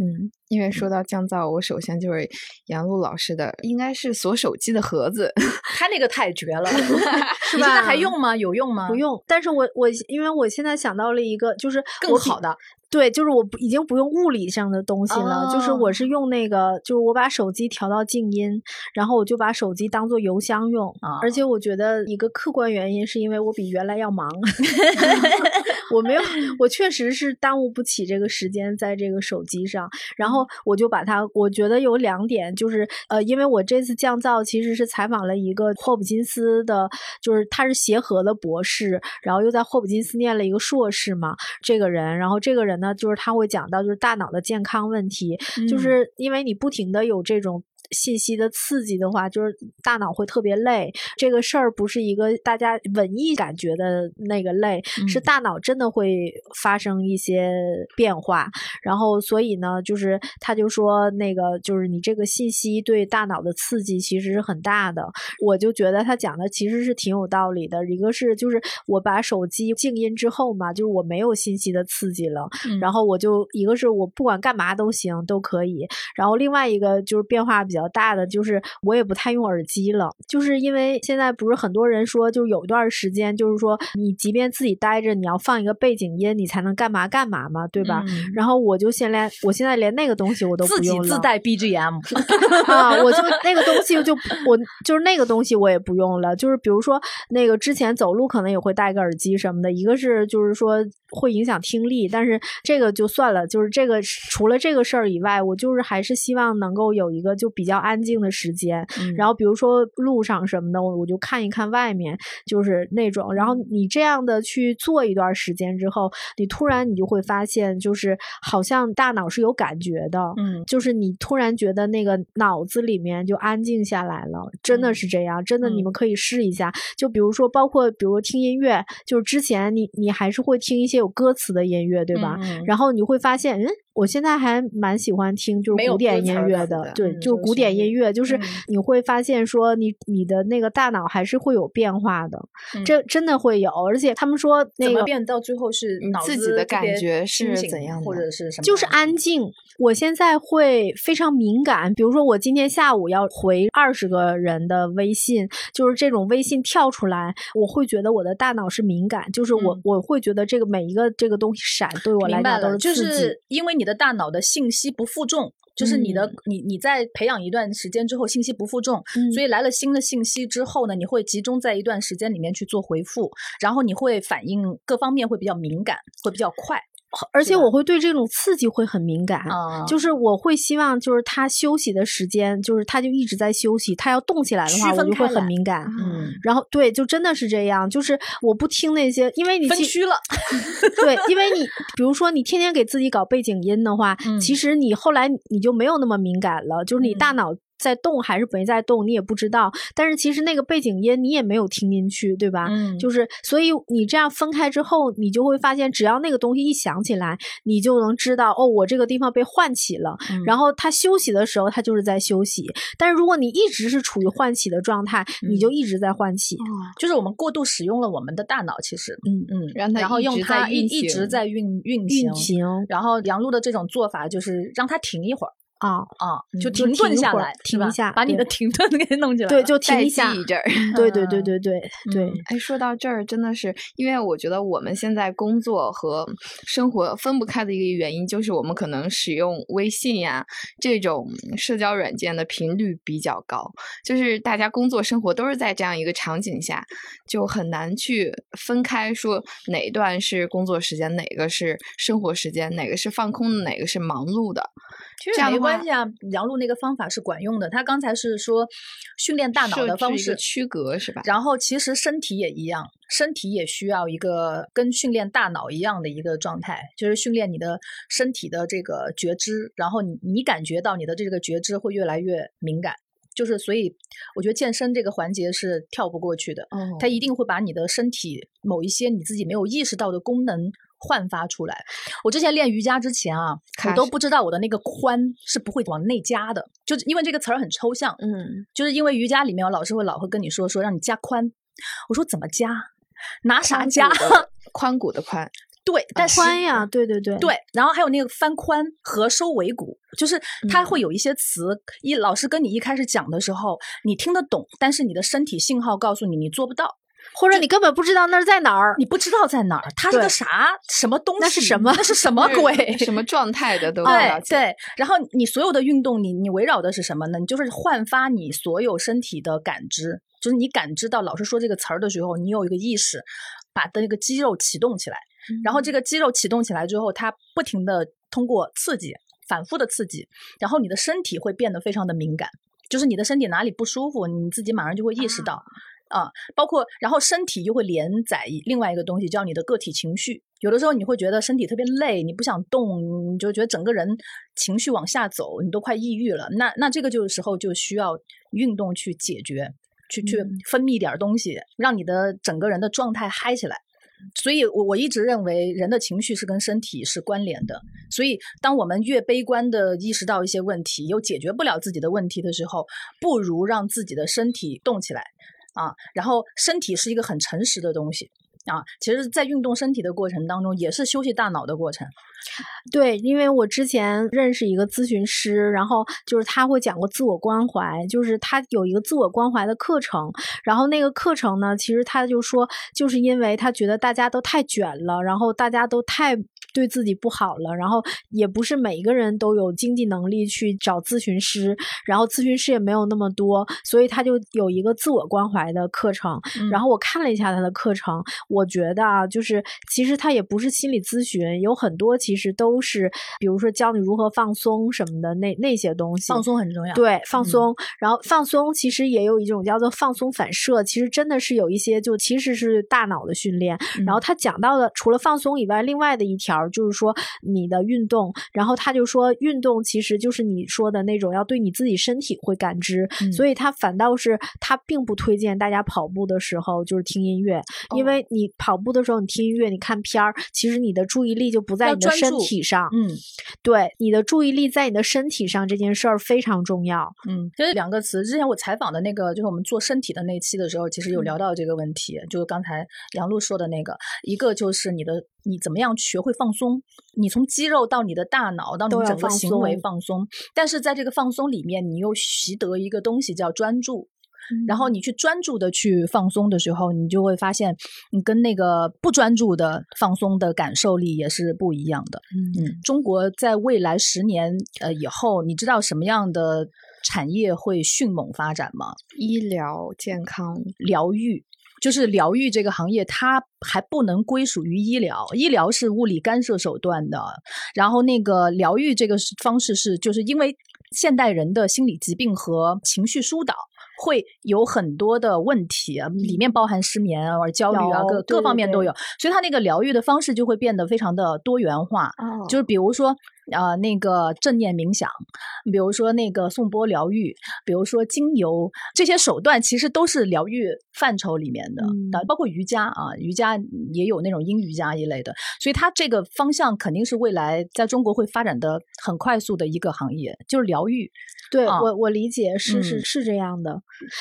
嗯，因为说到降噪，我首先就是杨璐老师的，应该是锁手机的盒子。他那个太绝了，是你现在还用吗？有用吗？不，用，但是我我因为我现在想到了一个，就是更好的。对，就是我不已经不用物理上的东西了，就是哦我是用那个，就是我把手机调到静音，然后我就把手机当做邮箱用，啊而且我觉得一个客观原因是因为我比原来要忙，我没有，我确实是耽误不起这个时间在这个手机上，然后我就把它，我觉得有两点，就是呃，因为我这次降噪其实是采访了一个霍普金斯的，就是他是协和的博士，然后又在霍普金斯念了一个硕士嘛，这个人，然后这个人呢，就是他会讲到就是大脑的健康问题，就嗯是因为你不停的有这种。信息的刺激的话，就是大脑会特别累。这个事儿不是一个大家文艺感觉的那个累，是嗯大脑真的会发生一些变化。然后，所以呢，就是他就说那个就是你这个信息对大脑的刺激其实是很大的。我就觉得他讲的其实是挺有道理的。一个是就是我把手机静音之后嘛，就是我没有信息的刺激了，嗯然后我就一个是我不管干嘛都行都可以，然后另外一个就是变化比较大的就是我也不太用耳机了，就是因为现在不是很多人说，就是有一段时间就是说你即便自己待着，你要放一个背景音，你才能干嘛干嘛嘛，对吧？嗯然后我就现在我现在连那个东西我都自己不用了自带 BGM，啊，我就那个东西就我就是那个东西我也不用了，就是比如说那个之前走路可能也会戴个耳机什么的，一个是就是说会影响听力，但是这个就算了，就是这个除了这个事儿以外，我就是还是希望能够有一个就比较安静的时间，然后比如说路上什么的，我我就看一看外面，就是那种，然后你这样的去做一段时间之后，你突然你就会发现，就是好像大脑是有感觉的，嗯就是你突然觉得那个脑子里面就安静下来了，真的是这样，真的你嗯们可以试一下。就比如说，包括比如听音乐，就是之前你你还是会听一些有歌词的音乐，对吧？嗯然后你会发现，嗯，我现在还蛮喜欢听就是古典音乐的的，对，嗯就是古典音乐，就是嗯你会发现说你你的那个大脑还是会有变化的，嗯这真的会有，而且他们说那个怎么变到最后是自己的感觉是怎样的或者是什么？就是安静。我现在会非常敏感，比如说我今天下午要回二十个人的微信，就是这种微信跳出来，我会觉得我的大脑是敏感，就是我、嗯我会觉得这个每一个这个东西闪对我来讲都就刺激。是因为你你的大脑的信息不负重。就是你的，你你在培养一段时间之后，信息不负重，所以来了新的信息之后呢，你会集中在一段时间里面去做回复，然后你会反应各方面会比较敏感，会比较快。而且我会对这种刺激会很敏感，就是我会希望就是他休息的时间，就是他就一直在休息，他要动起来的话，我就会很敏感。嗯，然后对，就真的是这样，就是我不听那些，因为你分虚了。对，因为你比如说你天天给自己搞背景音的话，其实你后来你就没有那么敏感了，就是你大脑。在动还是没在动，你也不知道。但是其实那个背景音你也没有听进去，对吧？嗯，就是所以你这样分开之后，你就会发现，只要那个东西一响起来，你就能知道哦，我这个地方被唤起了。然后他休息的时候，他就是在休息。但是如果你一直是处于唤起的状态，你就一直在唤起。就是我们过度使用了我们的大脑，其实，嗯嗯，然后用它一一直在运运行。然后杨璐的这种做法就是让它停一会儿。啊啊！就停顿下来，停一下，把你的停顿给弄起来。对，就停一下。对对对对对对。哎，说到这儿，真的是因为我觉得我们现在工作和生活分不开的一个原因，就是我们可能使用微信呀这种社交软件的频率比较高，就是大家工作生活都是在这样一个场景下，就很难去分开说哪一段是工作时间，哪个是生活时间，哪个是放空的，哪个是忙碌的。其实没关系啊，杨璐那个方法是管用的。他刚才是说训练大脑的方式区隔是吧？然后其实身体也一样，身体也需要一个跟训练大脑一样的一个状态，就是训练你的身体的这个觉知。然后你你感觉到你的这个觉知会越来越敏感，就是所以我觉得健身这个环节是跳不过去的。嗯，它一定会把你的身体某一些你自己没有意识到的功能。焕发出来。我之前练瑜伽之前啊，我都不知道我的那个髋是不会往内夹的，就是因为这个词儿很抽象。嗯，就是因为瑜伽里面我老师会老会跟你说说让你加髋，我说怎么加？拿啥加？髋骨的髋。对，但髋呀，对对对对。然后还有那个翻髋和收尾骨，就是它会有一些词，一老师跟你一开始讲的时候，你听得懂，但是你的身体信号告诉你你做不到。或者你根本不知道那儿在哪儿，你不知道在哪儿，它是个啥什么东西？那是什么？那是什么鬼？什么状态的 都对对。然后你所有的运动，你你围绕的是什么呢？你就是焕发你所有身体的感知，就是你感知到老师说这个词儿的时候，你有一个意识，把的那个肌肉启动起来。然后这个肌肉启动起来之后，它不停的通过刺激，反复的刺激，然后你的身体会变得非常的敏感，就是你的身体哪里不舒服，你自己马上就会意识到。啊，包括然后身体又会连载另外一个东西，叫你的个体情绪。有的时候你会觉得身体特别累，你不想动，你就觉得整个人情绪往下走，你都快抑郁了。那那这个就是时候就需要运动去解决，去去分泌点东西，让你的整个人的状态嗨起来。所以，我我一直认为人的情绪是跟身体是关联的。所以，当我们越悲观的意识到一些问题，又解决不了自己的问题的时候，不如让自己的身体动起来。啊，然后身体是一个很诚实的东西啊。其实，在运动身体的过程当中，也是休息大脑的过程。对，因为我之前认识一个咨询师，然后就是他会讲过自我关怀，就是他有一个自我关怀的课程。然后那个课程呢，其实他就说，就是因为他觉得大家都太卷了，然后大家都太。对自己不好了，然后也不是每一个人都有经济能力去找咨询师，然后咨询师也没有那么多，所以他就有一个自我关怀的课程。然后我看了一下他的课程，我觉得啊，就是其实他也不是心理咨询，有很多其实都是，比如说教你如何放松什么的那那些东西。放松很重要。对，放松。然后放松其实也有一种叫做放松反射，其实真的是有一些就其实是大脑的训练。然后他讲到的除了放松以外，另外的一条。就是说你的运动，然后他就说运动其实就是你说的那种要对你自己身体会感知，所以他反倒是他并不推荐大家跑步的时候就是听音乐，因为你跑步的时候你听音乐你看片儿，其实你的注意力就不在你的身体上，嗯，对，你的注意力在你的身体上这件事儿非常重要，嗯，这两个词之前我采访的那个就是我们做身体的那期的时候，其实有聊到这个问题，就是刚才杨璐说的那个，一个就是你的你怎么样学会放。松，你从肌肉到你的大脑到你整个行为放松，但是在这个放松里面，你又习得一个东西叫专注。然后你去专注的去放松的时候，你就会发现，你跟那个不专注的放松的感受力也是不一样的。嗯嗯，中国在未来十年呃以后，你知道什么样的产业会迅猛发展吗？医疗健康疗愈。就是疗愈这个行业，它还不能归属于医疗，医疗是物理干涉手段的。然后那个疗愈这个方式是，就是因为现代人的心理疾病和情绪疏导会有很多的问题，里面包含失眠啊、焦虑啊，各各方面都有。所以他那个疗愈的方式就会变得非常的多元化。哦就是比如说。呃，那个正念冥想，比如说那个颂钵疗愈，比如说精油，这些手段其实都是疗愈范畴里面的，嗯包括瑜伽啊，瑜伽也有那种阴瑜伽一类的，所以它这个方向肯定是未来在中国会发展的很快速的一个行业，就是疗愈。对、啊我我理解是是嗯是这样的，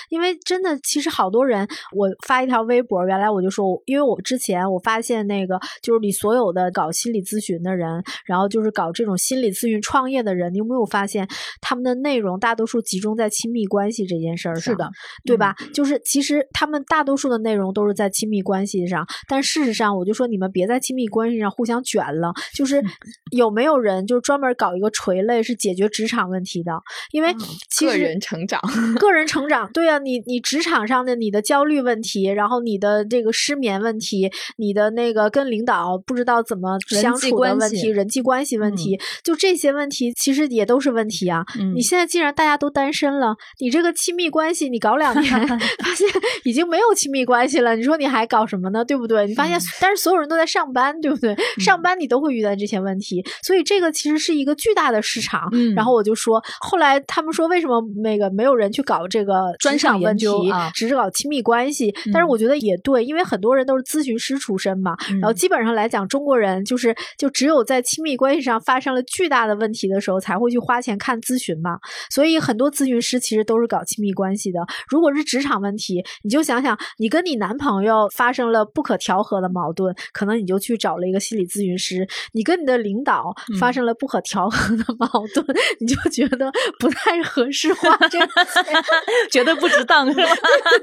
因为真的其实好多人，我发一条微博，原来我就说，因为我之前我发现那个就是你所有的搞心理咨询的人，然后就是搞这种心理咨询创业的人，你有没有发现他们的内容大多数集中在亲密关系这件事儿上？是的，对吧？就是其实他们大多数的内容都是在亲密关系上，但事实上，我就说你们别在亲密关系上互相卷了。就是有没有人就是专门搞一个垂类是解决职场问题的？因为其个实人成长，个人成长，对啊，你你职场上的你的焦虑问题，然后你的这个失眠问题，你的那个跟领导不知道怎么相处的问题，人际关系问题，就这些问题其实也都是问题啊。嗯你现在既然大家都单身了，你这个亲密关系你搞两年，发现已经没有亲密关系了，你说你还搞什么呢？对不对？你发现，嗯但是所有人都在上班，对不对？上班你都会遇到这些问题，所以这个其实是一个巨大的市场。嗯然后我就说，后来他们说为什么那个没有人去搞这个专场问题只是搞亲密关系？但是嗯我觉得也对，因为很多人都是咨询师出身嘛，然后嗯基本上来讲，中国人就是就只有在亲密关系上发生了巨大的问题的时候，才会去花钱看咨询嘛。所以很多咨询师其实都是搞亲密关系的。如果是职场问题，你就想想，你跟你男朋友发生了不可调和的矛盾，可能你就去找了一个心理咨询师；你跟你的领导发嗯生了不可调和的 矛盾，你就觉得不太合适花这个钱。绝对不值当，是吧？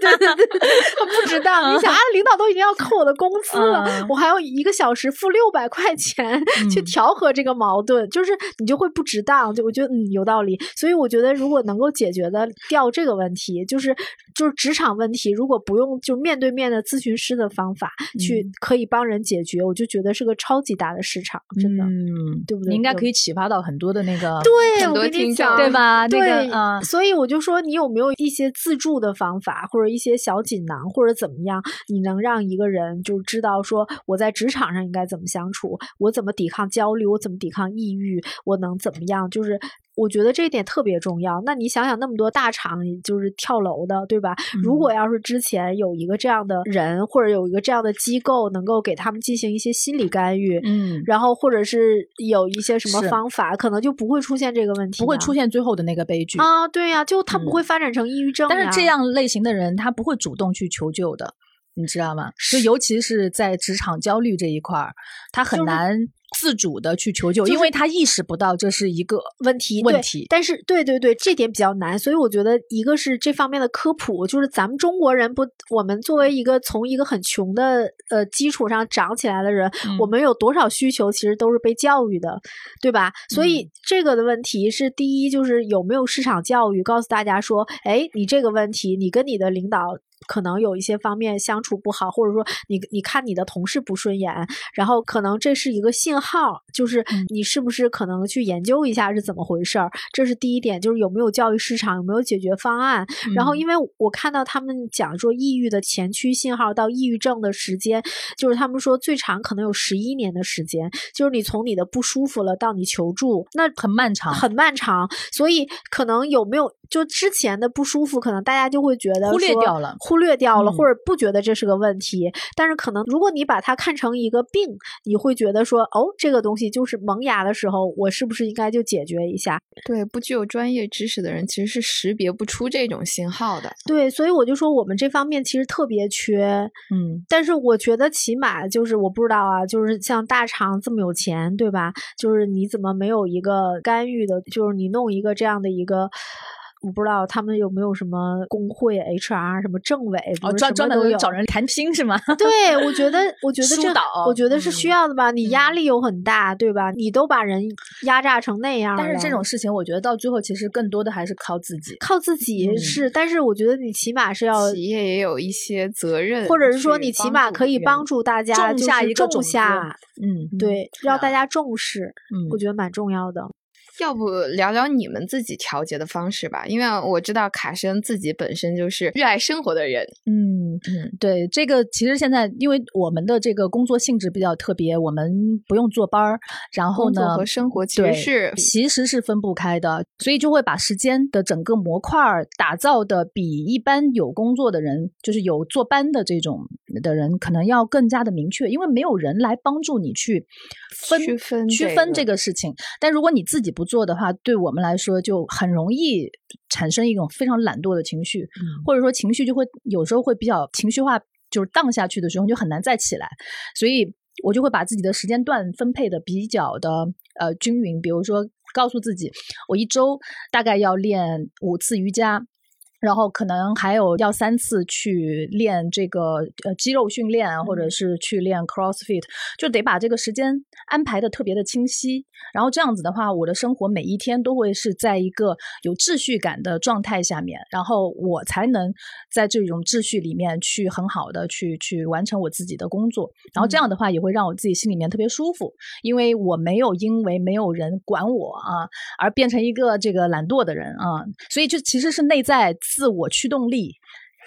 对对对，不值当。你想啊，领导都已经要扣我的工资了，嗯我还要一个小时付六百块钱去嗯调和这个矛盾，就是你就会不值当。就我觉得嗯有道理，所以我觉得如果能够解决的掉这个问题，就是就是职场问题，如果不用就面对面的咨询师的方法去嗯可以帮人解决，我就觉得是个超级大的市场，真的。嗯，对不对你应该可以启发到很多的那个对，很多我跟你听众讲，对吧那个对，嗯所以我就说，你有没有一些自助的方法，或者一些小锦囊，或者怎么样，你能让一个人就知道说我在职场上应该怎么相处，我怎么抵抗焦虑，我怎么抵抗抑郁，我能怎么样？就是我觉得这一点特别重要。那你想想，那么多大厂就是跳楼的，对吧？如嗯果要是之前有一个这样的人，或者有一个这样的机构，能够给他们进行一些心理干预，嗯，然后或者是有一些什么方法，可能就不会出现这个问题，不会出。现最后的那个悲剧。啊，对呀、就他不嗯会发展成抑郁症呀、但是这样类型的人，他不会主动去求救的，你知道吗？就尤其是在职场焦虑这一块儿，他很难自主的去求救，就是因为他意识不到这是一个问题问题。但是对对对，这点比较难，所以我觉得一个是这方面的科普，就是咱们中国人不，我们作为一个从一个很穷的呃基础上长起来的人，嗯我们有多少需求其实都是被教育的，对吧？所嗯以这个的问题是第一，就是有没有市场教育，告诉大家说，哎，你这个问题，你跟你的领导。可能有一些方面相处不好，或者说你你看你的同事不顺眼，然后可能这是一个信号，就是嗯你是不是可能去研究一下是怎么回事儿？这是第一点，就是有没有教育市场，有没有解决方案。然后，嗯因为我看到他们讲说，抑郁的前驱信号到抑郁症的时间，就是他们说最长可能有十一年的时间，就是你从你的不舒服了到你求助，那很漫长，很漫长。所以可能有没有就之前的不舒服，可能大家就会觉得忽略说掉了忽略掉了，嗯或者不觉得这是个问题。但是可能如果你把它看成一个病，你会觉得说，哦，这个东西就是萌芽的时候，我是不是应该就解决一下？对不具有专业知识的人其实是识别不出这种信号的。对，所以我就说我们这方面其实特别缺。嗯但是我觉得起码就是我不知道啊，就是像大厂这么有钱，对吧？就是你怎么没有一个干预的，就是你弄一个这样的一个。我不知道他们有没有什么工会、HR 什么政委，哦，专专门找人谈心是吗？对，我觉得，我觉得这，我觉得是需要的吧。你压力又很大，对吧？你都把人压榨成那样，但是这种事情，我觉得到最后其实更多的还是靠自己，靠自己是。但是我觉得你起码是要企业也有一些责任，或者是说你起码可以帮助大家种下一个种下，嗯，对，让大家重视，嗯，我觉得蛮重要的。要不聊聊你们自己调节的方式吧？因为我知道卡申自己本身就是热爱生活的人。嗯嗯，对，这个其实现在因为我们的这个工作性质比较特别，我们不用坐班儿，然后呢，和生活其实是其实是分不开的，所以就会把时间的整个模块打造的比一般有工作的人，就是有坐班的这种的人，可能要更加的明确，因为没有人来帮助你去分区分区分这个事情。但如果你自己不做的话，对我们来说就很容易产生一种非常懒惰的情绪，或者说情绪就会有时候会比较情绪化，就是荡下去的时候就很难再起来。所以我就会把自己的时间段分配的比较的呃均匀，比如说告诉自己，我一周大概要练五次瑜伽。然后可能还有要三次去练这个呃肌肉训练，或者是去练 CrossFit，就得把这个时间安排的特别的清晰。然后这样子的话，我的生活每一天都会是在一个有秩序感的状态下面，然后我才能在这种秩序里面去很好的去去完成我自己的工作。然后这样的话也会让我自己心里面特别舒服，因为我没有因为没有人管我啊而变成一个这个懒惰的人啊，所以就其实是内在。自我驱动力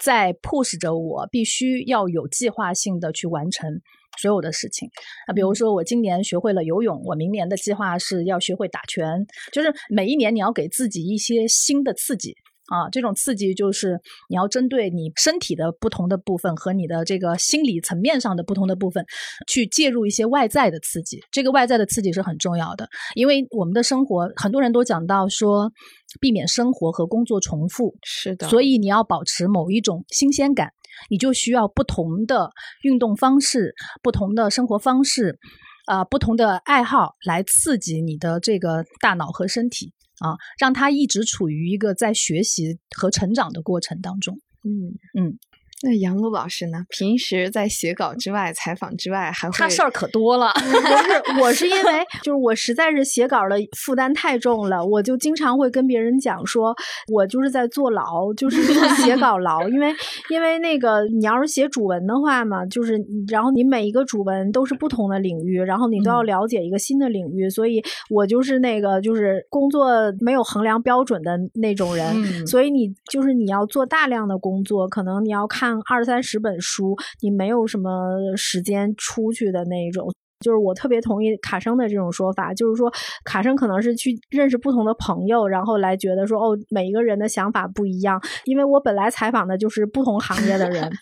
在 push 着我，必须要有计划性的去完成所有的事情。啊，比如说我今年学会了游泳，我明年的计划是要学会打拳，就是每一年你要给自己一些新的刺激。啊，这种刺激就是你要针对你身体的不同的部分和你的这个心理层面上的不同的部分，去介入一些外在的刺激。这个外在的刺激是很重要的，因为我们的生活很多人都讲到说，避免生活和工作重复。是的，所以你要保持某一种新鲜感，你就需要不同的运动方式、不同的生活方式，啊，不同的爱好来刺激你的这个大脑和身体。啊，让它一直处于一个在学习和成长的过程当中。嗯嗯。那杨璐老师呢？平时在写稿之外、采访之外，还会他事儿可多了。不是，我是因 为就是我实在是写稿的负担太重了，我就经常会跟别人讲说，我就是在坐牢，就是写稿牢。因为因为那个你要是写主文的话嘛，就是然后你每一个主文都是不同的领域，然后你都要了解一个新的领域，所以我就是那个就是工作没有衡量标准的那种人。所以你就是你要做大量的工作，可能你要看。二三十本书，你没有什么时间出去的那一种。就是我特别同意卡生的这种说法，就是说卡生可能是去认识不同的朋友，然后来觉得说哦，每一个人的想法不一样。因为我本来采访的就是不同行业的人。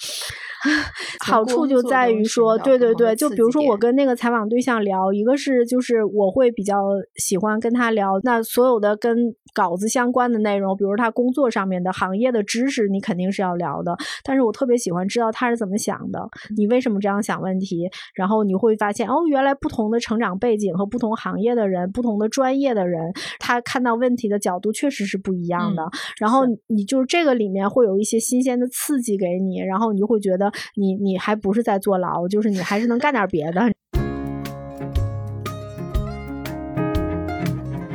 好处就在于说，对对对，就比如说我跟那个采访对象聊，一个是就是我会比较喜欢跟他聊，那所有的跟稿子相关的内容，比如他工作上面的行业的知识，你肯定是要聊的。但是我特别喜欢知道他是怎么想的，你为什么这样想问题？然后你会发现，哦，原来不同的成长背景和不同行业的人、不同的专业的人，他看到问题的角度确实是不一样的。然后你就是这个里面会有一些新鲜的刺激给你，然后你就会觉得。你你还不是在坐牢，就是你还是能干点别的。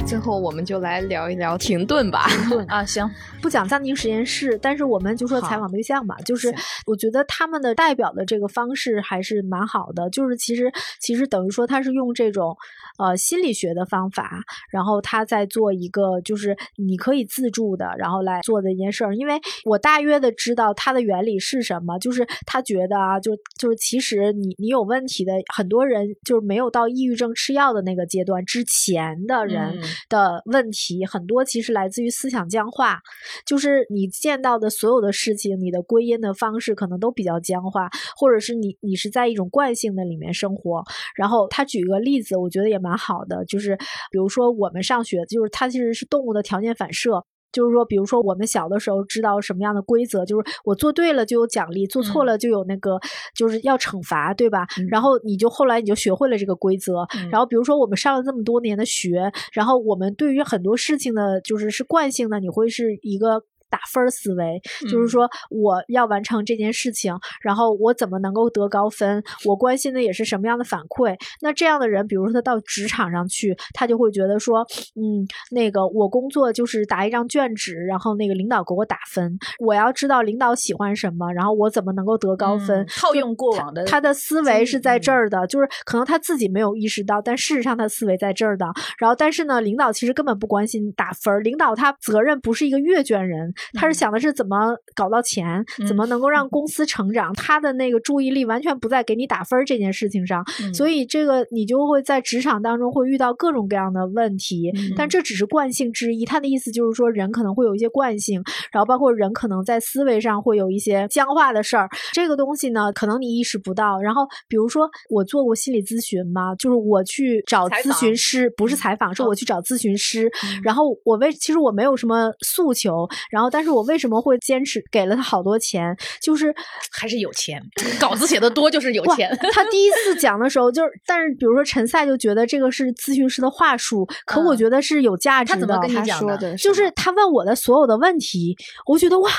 最后，我们就来聊一聊停顿吧。停顿 啊，行，不讲暂停实验室，但是我们就说采访对象吧。就是我觉得他们的代表的这个方式还是蛮好的。就是其实其实等于说他是用这种呃心理学的方法，然后他在做一个就是你可以自助的，然后来做的一件事儿。因为我大约的知道它的原理是什么，就是他觉得啊，就就是其实你你有问题的很多人就是没有到抑郁症吃药的那个阶段之前的人。的问题很多，其实来自于思想僵化，就是你见到的所有的事情，你的归因的方式可能都比较僵化，或者是你你是在一种惯性的里面生活。然后他举个例子，我觉得也蛮好的，就是比如说我们上学，就是它其实是动物的条件反射。就是说，比如说我们小的时候知道什么样的规则，就是我做对了就有奖励，做错了就有那个就是要惩罚，对吧？然后你就后来你就学会了这个规则。然后比如说我们上了这么多年的学，然后我们对于很多事情的，就是是惯性的，你会是一个。打分思维，就是说我要完成这件事情，然后我怎么能够得高分？我关心的也是什么样的反馈。那这样的人，比如说他到职场上去，他就会觉得说，嗯，那个我工作就是答一张卷纸，然后那个领导给我打分。我要知道领导喜欢什么，然后我怎么能够得高分？套用过往的，他的思维是在这儿的，就是可能他自己没有意识到，但事实上他思维在这儿的。然后，但是呢，领导其实根本不关心打分，领导他责任不是一个阅卷人。他是想的是怎么搞到钱，怎么能够让公司成长，他的那个注意力完全不在给你打分这件事情上，所以这个你就会在职场当中会遇到各种各样的问题，但这只是惯性之一。他的意思就是说，人可能会有一些惯性，然后包括人可能在思维上会有一些僵化的事儿。这个东西呢，可能你意识不到。然后比如说，我做过心理咨询嘛，就是我去找咨询师，不是采访，是我去找咨询师。然后我为其实我没有什么诉求，然后但是我为什么会坚持给了他好多钱？就是还是有钱，稿子写的多就是有钱。他第一次 讲的时候，就是但是比如说陈赛就觉得这个是咨询师的话术，可我觉得是有价值的。他怎么跟你讲的？就是他问我的所有的问题，我觉得哇，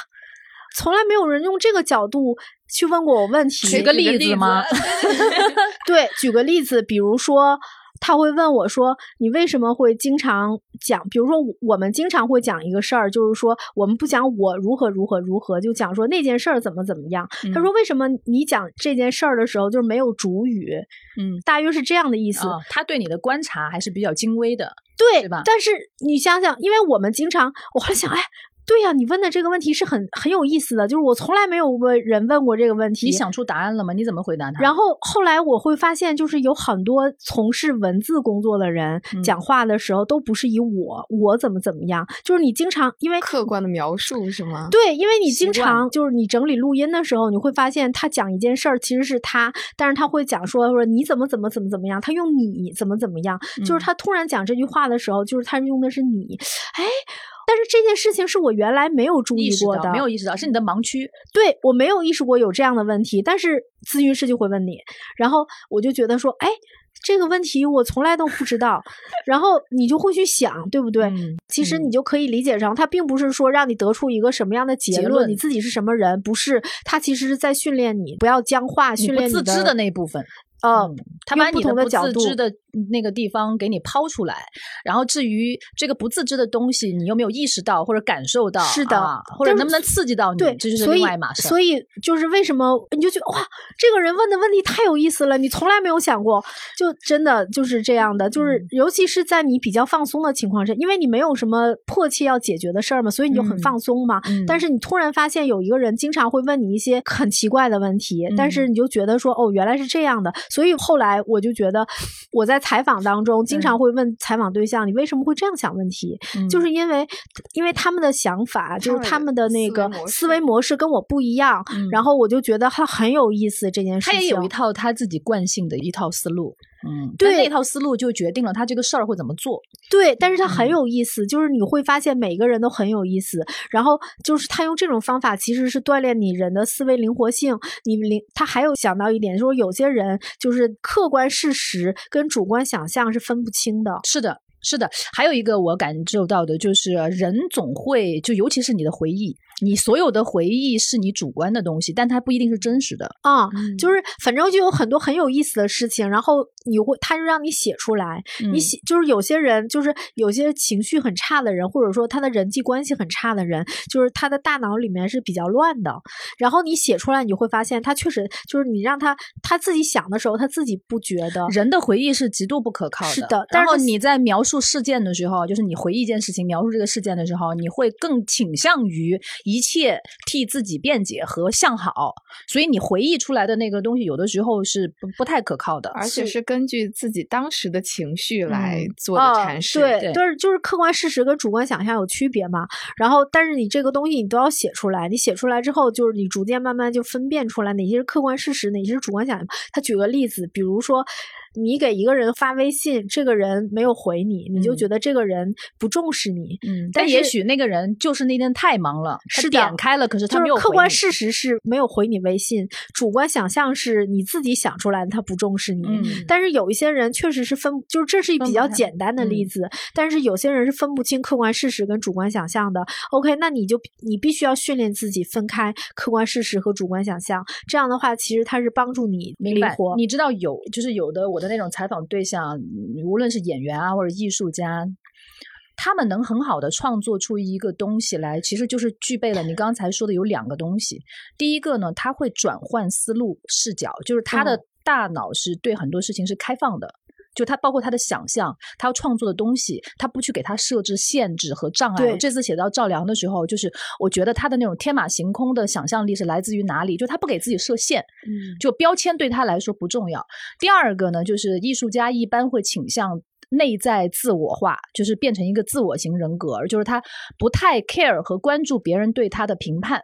从来没有人用这个角度去问过我问题。举个例子吗？对，举个例子，比如说。他会问我说：“你为什么会经常讲？比如说，我们经常会讲一个事儿，就是说，我们不讲我如何如何如何，就讲说那件事儿怎么怎么样。”他说：“为什么你讲这件事儿的时候就是没有主语？”嗯，大约是这样的意思。他对你的观察还是比较精微的，对，吧？但是你想想，因为我们经常，我后来想，哎。对呀，你问的这个问题是很很有意思的，就是我从来没有问人问过这个问题。你想出答案了吗？你怎么回答他？然后后来我会发现，就是有很多从事文字工作的人讲话的时候，都不是以我我怎么怎么样，就是你经常因为客观的描述是吗？对，因为你经常就是你整理录音的时候，你会发现他讲一件事儿其实是他，但是他会讲说说你怎么怎么怎么怎么样，他用你怎么怎么样，就是他突然讲这句话的时候，就是他用的是你，哎。但是这件事情是我原来没有注意过的，没有意识到是你的盲区。对我没有意识过有这样的问题，但是咨询师就会问你，然后我就觉得说，哎，这个问题我从来都不知道，然后你就会去想，对不对？其实你就可以理解成，他并不是说让你得出一个什么样的结论，你自己是什么人，不是，他其实是在训练你不要僵化，训练你自知的那部分。嗯，他把你的不自知的那个地方给你抛出来，然后至于这个不自知的东西，你有没有意识到或者感受到？是的，或者能不能刺激到你？对，这就是另外一码事。所以就是为什么你就觉得哇，这个人问的问题太有意思了，你从来没有想过，就真的就是这样的，就是尤其是在你比较放松的情况下，因为你没有什么迫切要解决的事儿嘛，所以你就很放松嘛。但是你突然发现有一个人经常会问你一些很奇怪的问题，但是你就觉得说哦，原来是这样的，所以后来。我就觉得，我在采访当中经常会问采访对象：“你为什么会这样想问题？”就是因为，因为他们的想法，就是他们的那个思维模式跟我不一样。然后我就觉得他很有意思这件事情。他也有一套他自己惯性的一套思路。嗯，对，那套思路就决定了他这个事儿会怎么做。对，但是他很有意思，就是你会发现每个人都很有意思。然后就是他用这种方法其实是锻炼你人的思维灵活性。你灵，他还有想到一点，就是有些人就是客观事实跟主观想象是分不清的。是的。是的，还有一个我感受到的就是，人总会就尤其是你的回忆，你所有的回忆是你主观的东西，但它不一定是真实的啊。就是反正就有很多很有意思的事情，然后你会，他就让你写出来。你写就是有些人，就是有些情绪很差的人，或者说他的人际关系很差的人，就是他的大脑里面是比较乱的。然后你写出来，你会发现他确实就是你让他他自己想的时候，他自己不觉得。人的回忆是极度不可靠的。是的，然后你在描述。事件的时候，就是你回忆一件事情、描述这个事件的时候，你会更倾向于一切替自己辩解和向好，所以你回忆出来的那个东西，有的时候是不不太可靠的，而且是根据自己当时的情绪来做的阐释。对，就是就是客观事实跟主观想象有区别嘛。然后，但是你这个东西你都要写出来，你写出来之后，就是你逐渐慢慢就分辨出来哪些是客观事实，哪些是主观想象。他举个例子，比如说。你给一个人发微信，这个人没有回你，你就觉得这个人不重视你。嗯，但但也许那个人就是那天太忙了，是点开了，可是他没有客观事实是没有回你微信，主观想象是你自己想出来的，他不重视你。嗯但是有一些人确实是分，就是这是一比较简单的例嗯子，但是有些人是分不清客观事实跟主观想象的。OK，那你就你必须要训练自己分开客观事实和主观想象，这样的话，其实它是帮助你灵活。你知道有就是有的我的那种采访对象，嗯无论是演员啊或者艺术家。他们能很好的创作出一个东西来，其实就是具备了你刚才说的有两个东西。第一个呢，他会转换思路视角，就是他的嗯大脑是对很多事情是开放的。就他包括他的想象，他要创作的东西，他不去给他设置限制和障碍。我这次写到赵良的时候，就是我觉得他的那种天马行空的想象力是来自于哪里？就他不给自己设限，嗯就标签对他来说不重要。第二个呢，就是艺术家一般会倾向内在自我化，就是变成一个自我型人格，就是他不太 care 和关注别人对他的评判。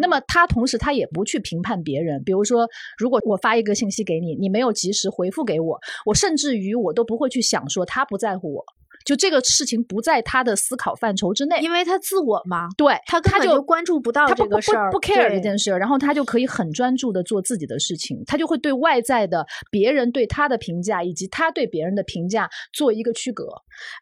那么他同时他也不去评判别人，比如说，如果我发一个信息给你，你没有及时回复给我，我甚至于我都不会去想说他不在乎我，就这个事情不在他的思考范畴之内，因为他自我嘛，对他根他就本就关注不到这个事儿，不不 care 对这件事，然后他就可以很专注的做自己的事情，他就会对外在的别人对他的评价以及他对别人的评价做一个区隔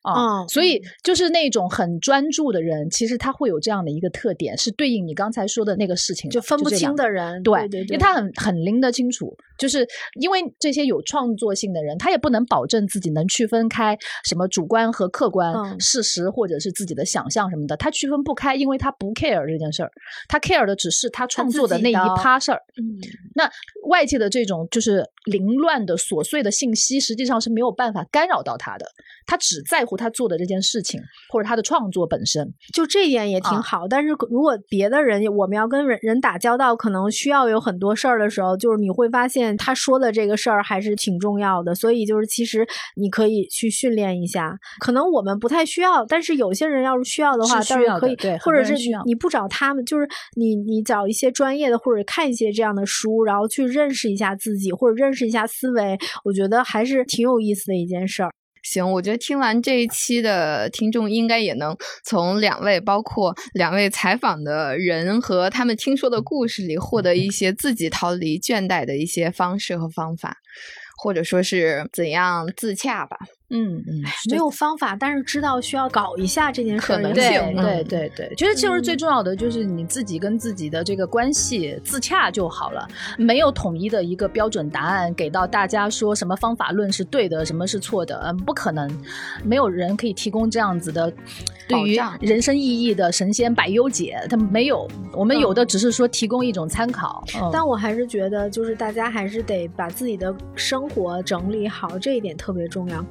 啊。嗯。所以就是那种很专注的人，其实他会有这样的一个特点，是对应你刚才说的那个事情，就分不清的人，对对对，因为他很很拎得清楚，就是因为这些有创作性的人，他也不能保证自己能区分开什么主观和客观、嗯事实或者是自己的想象什么的，他区分不开，因为他不 care 这件事儿，他 care 的只是他创作的那一趴事儿。嗯那外界的这种就是凌乱的琐碎的信息，实际上是没有办法干扰到他的，他只在乎他做的这件事情或者他的创作本身。就这一点也挺啊好，但是如果别的人，我们要跟人人打交道，可能需要有很多事儿的时候，就是你会发现他说的这个事儿还是挺重要的，所以就是其实你可以去训练一下。可能我们不太需要，但是有些人要是需要的话，是需倒是可以，对或者是你不找他们，就是你你找一些专业的，或者看一些这样的书，然后去认识一下自己，或者认识试一下思维，我觉得还是挺有意思的一件事儿。行，我觉得听完这一期的听众应该也能从两位，包括两位采访的人和他们听说的故事里，获得一些自己逃离倦怠的一些方式和方法，或者说是怎样自洽吧。嗯嗯，没有方法，但是知道需要搞一下这件事可能性挺对对对，其实就是最重要的就是你自己跟自己的这个关系自洽就好了，没有统一的一个标准答案给到大家说什么方法论是对的，什么是错的，嗯，不可能，没有人可以提供这样子的对于人生意义的神仙百忧解，他没有，我们有的只是说提供一种参考，嗯。但我还是觉得，就是大家还是得把自己的生活整理好，这一点特别重要。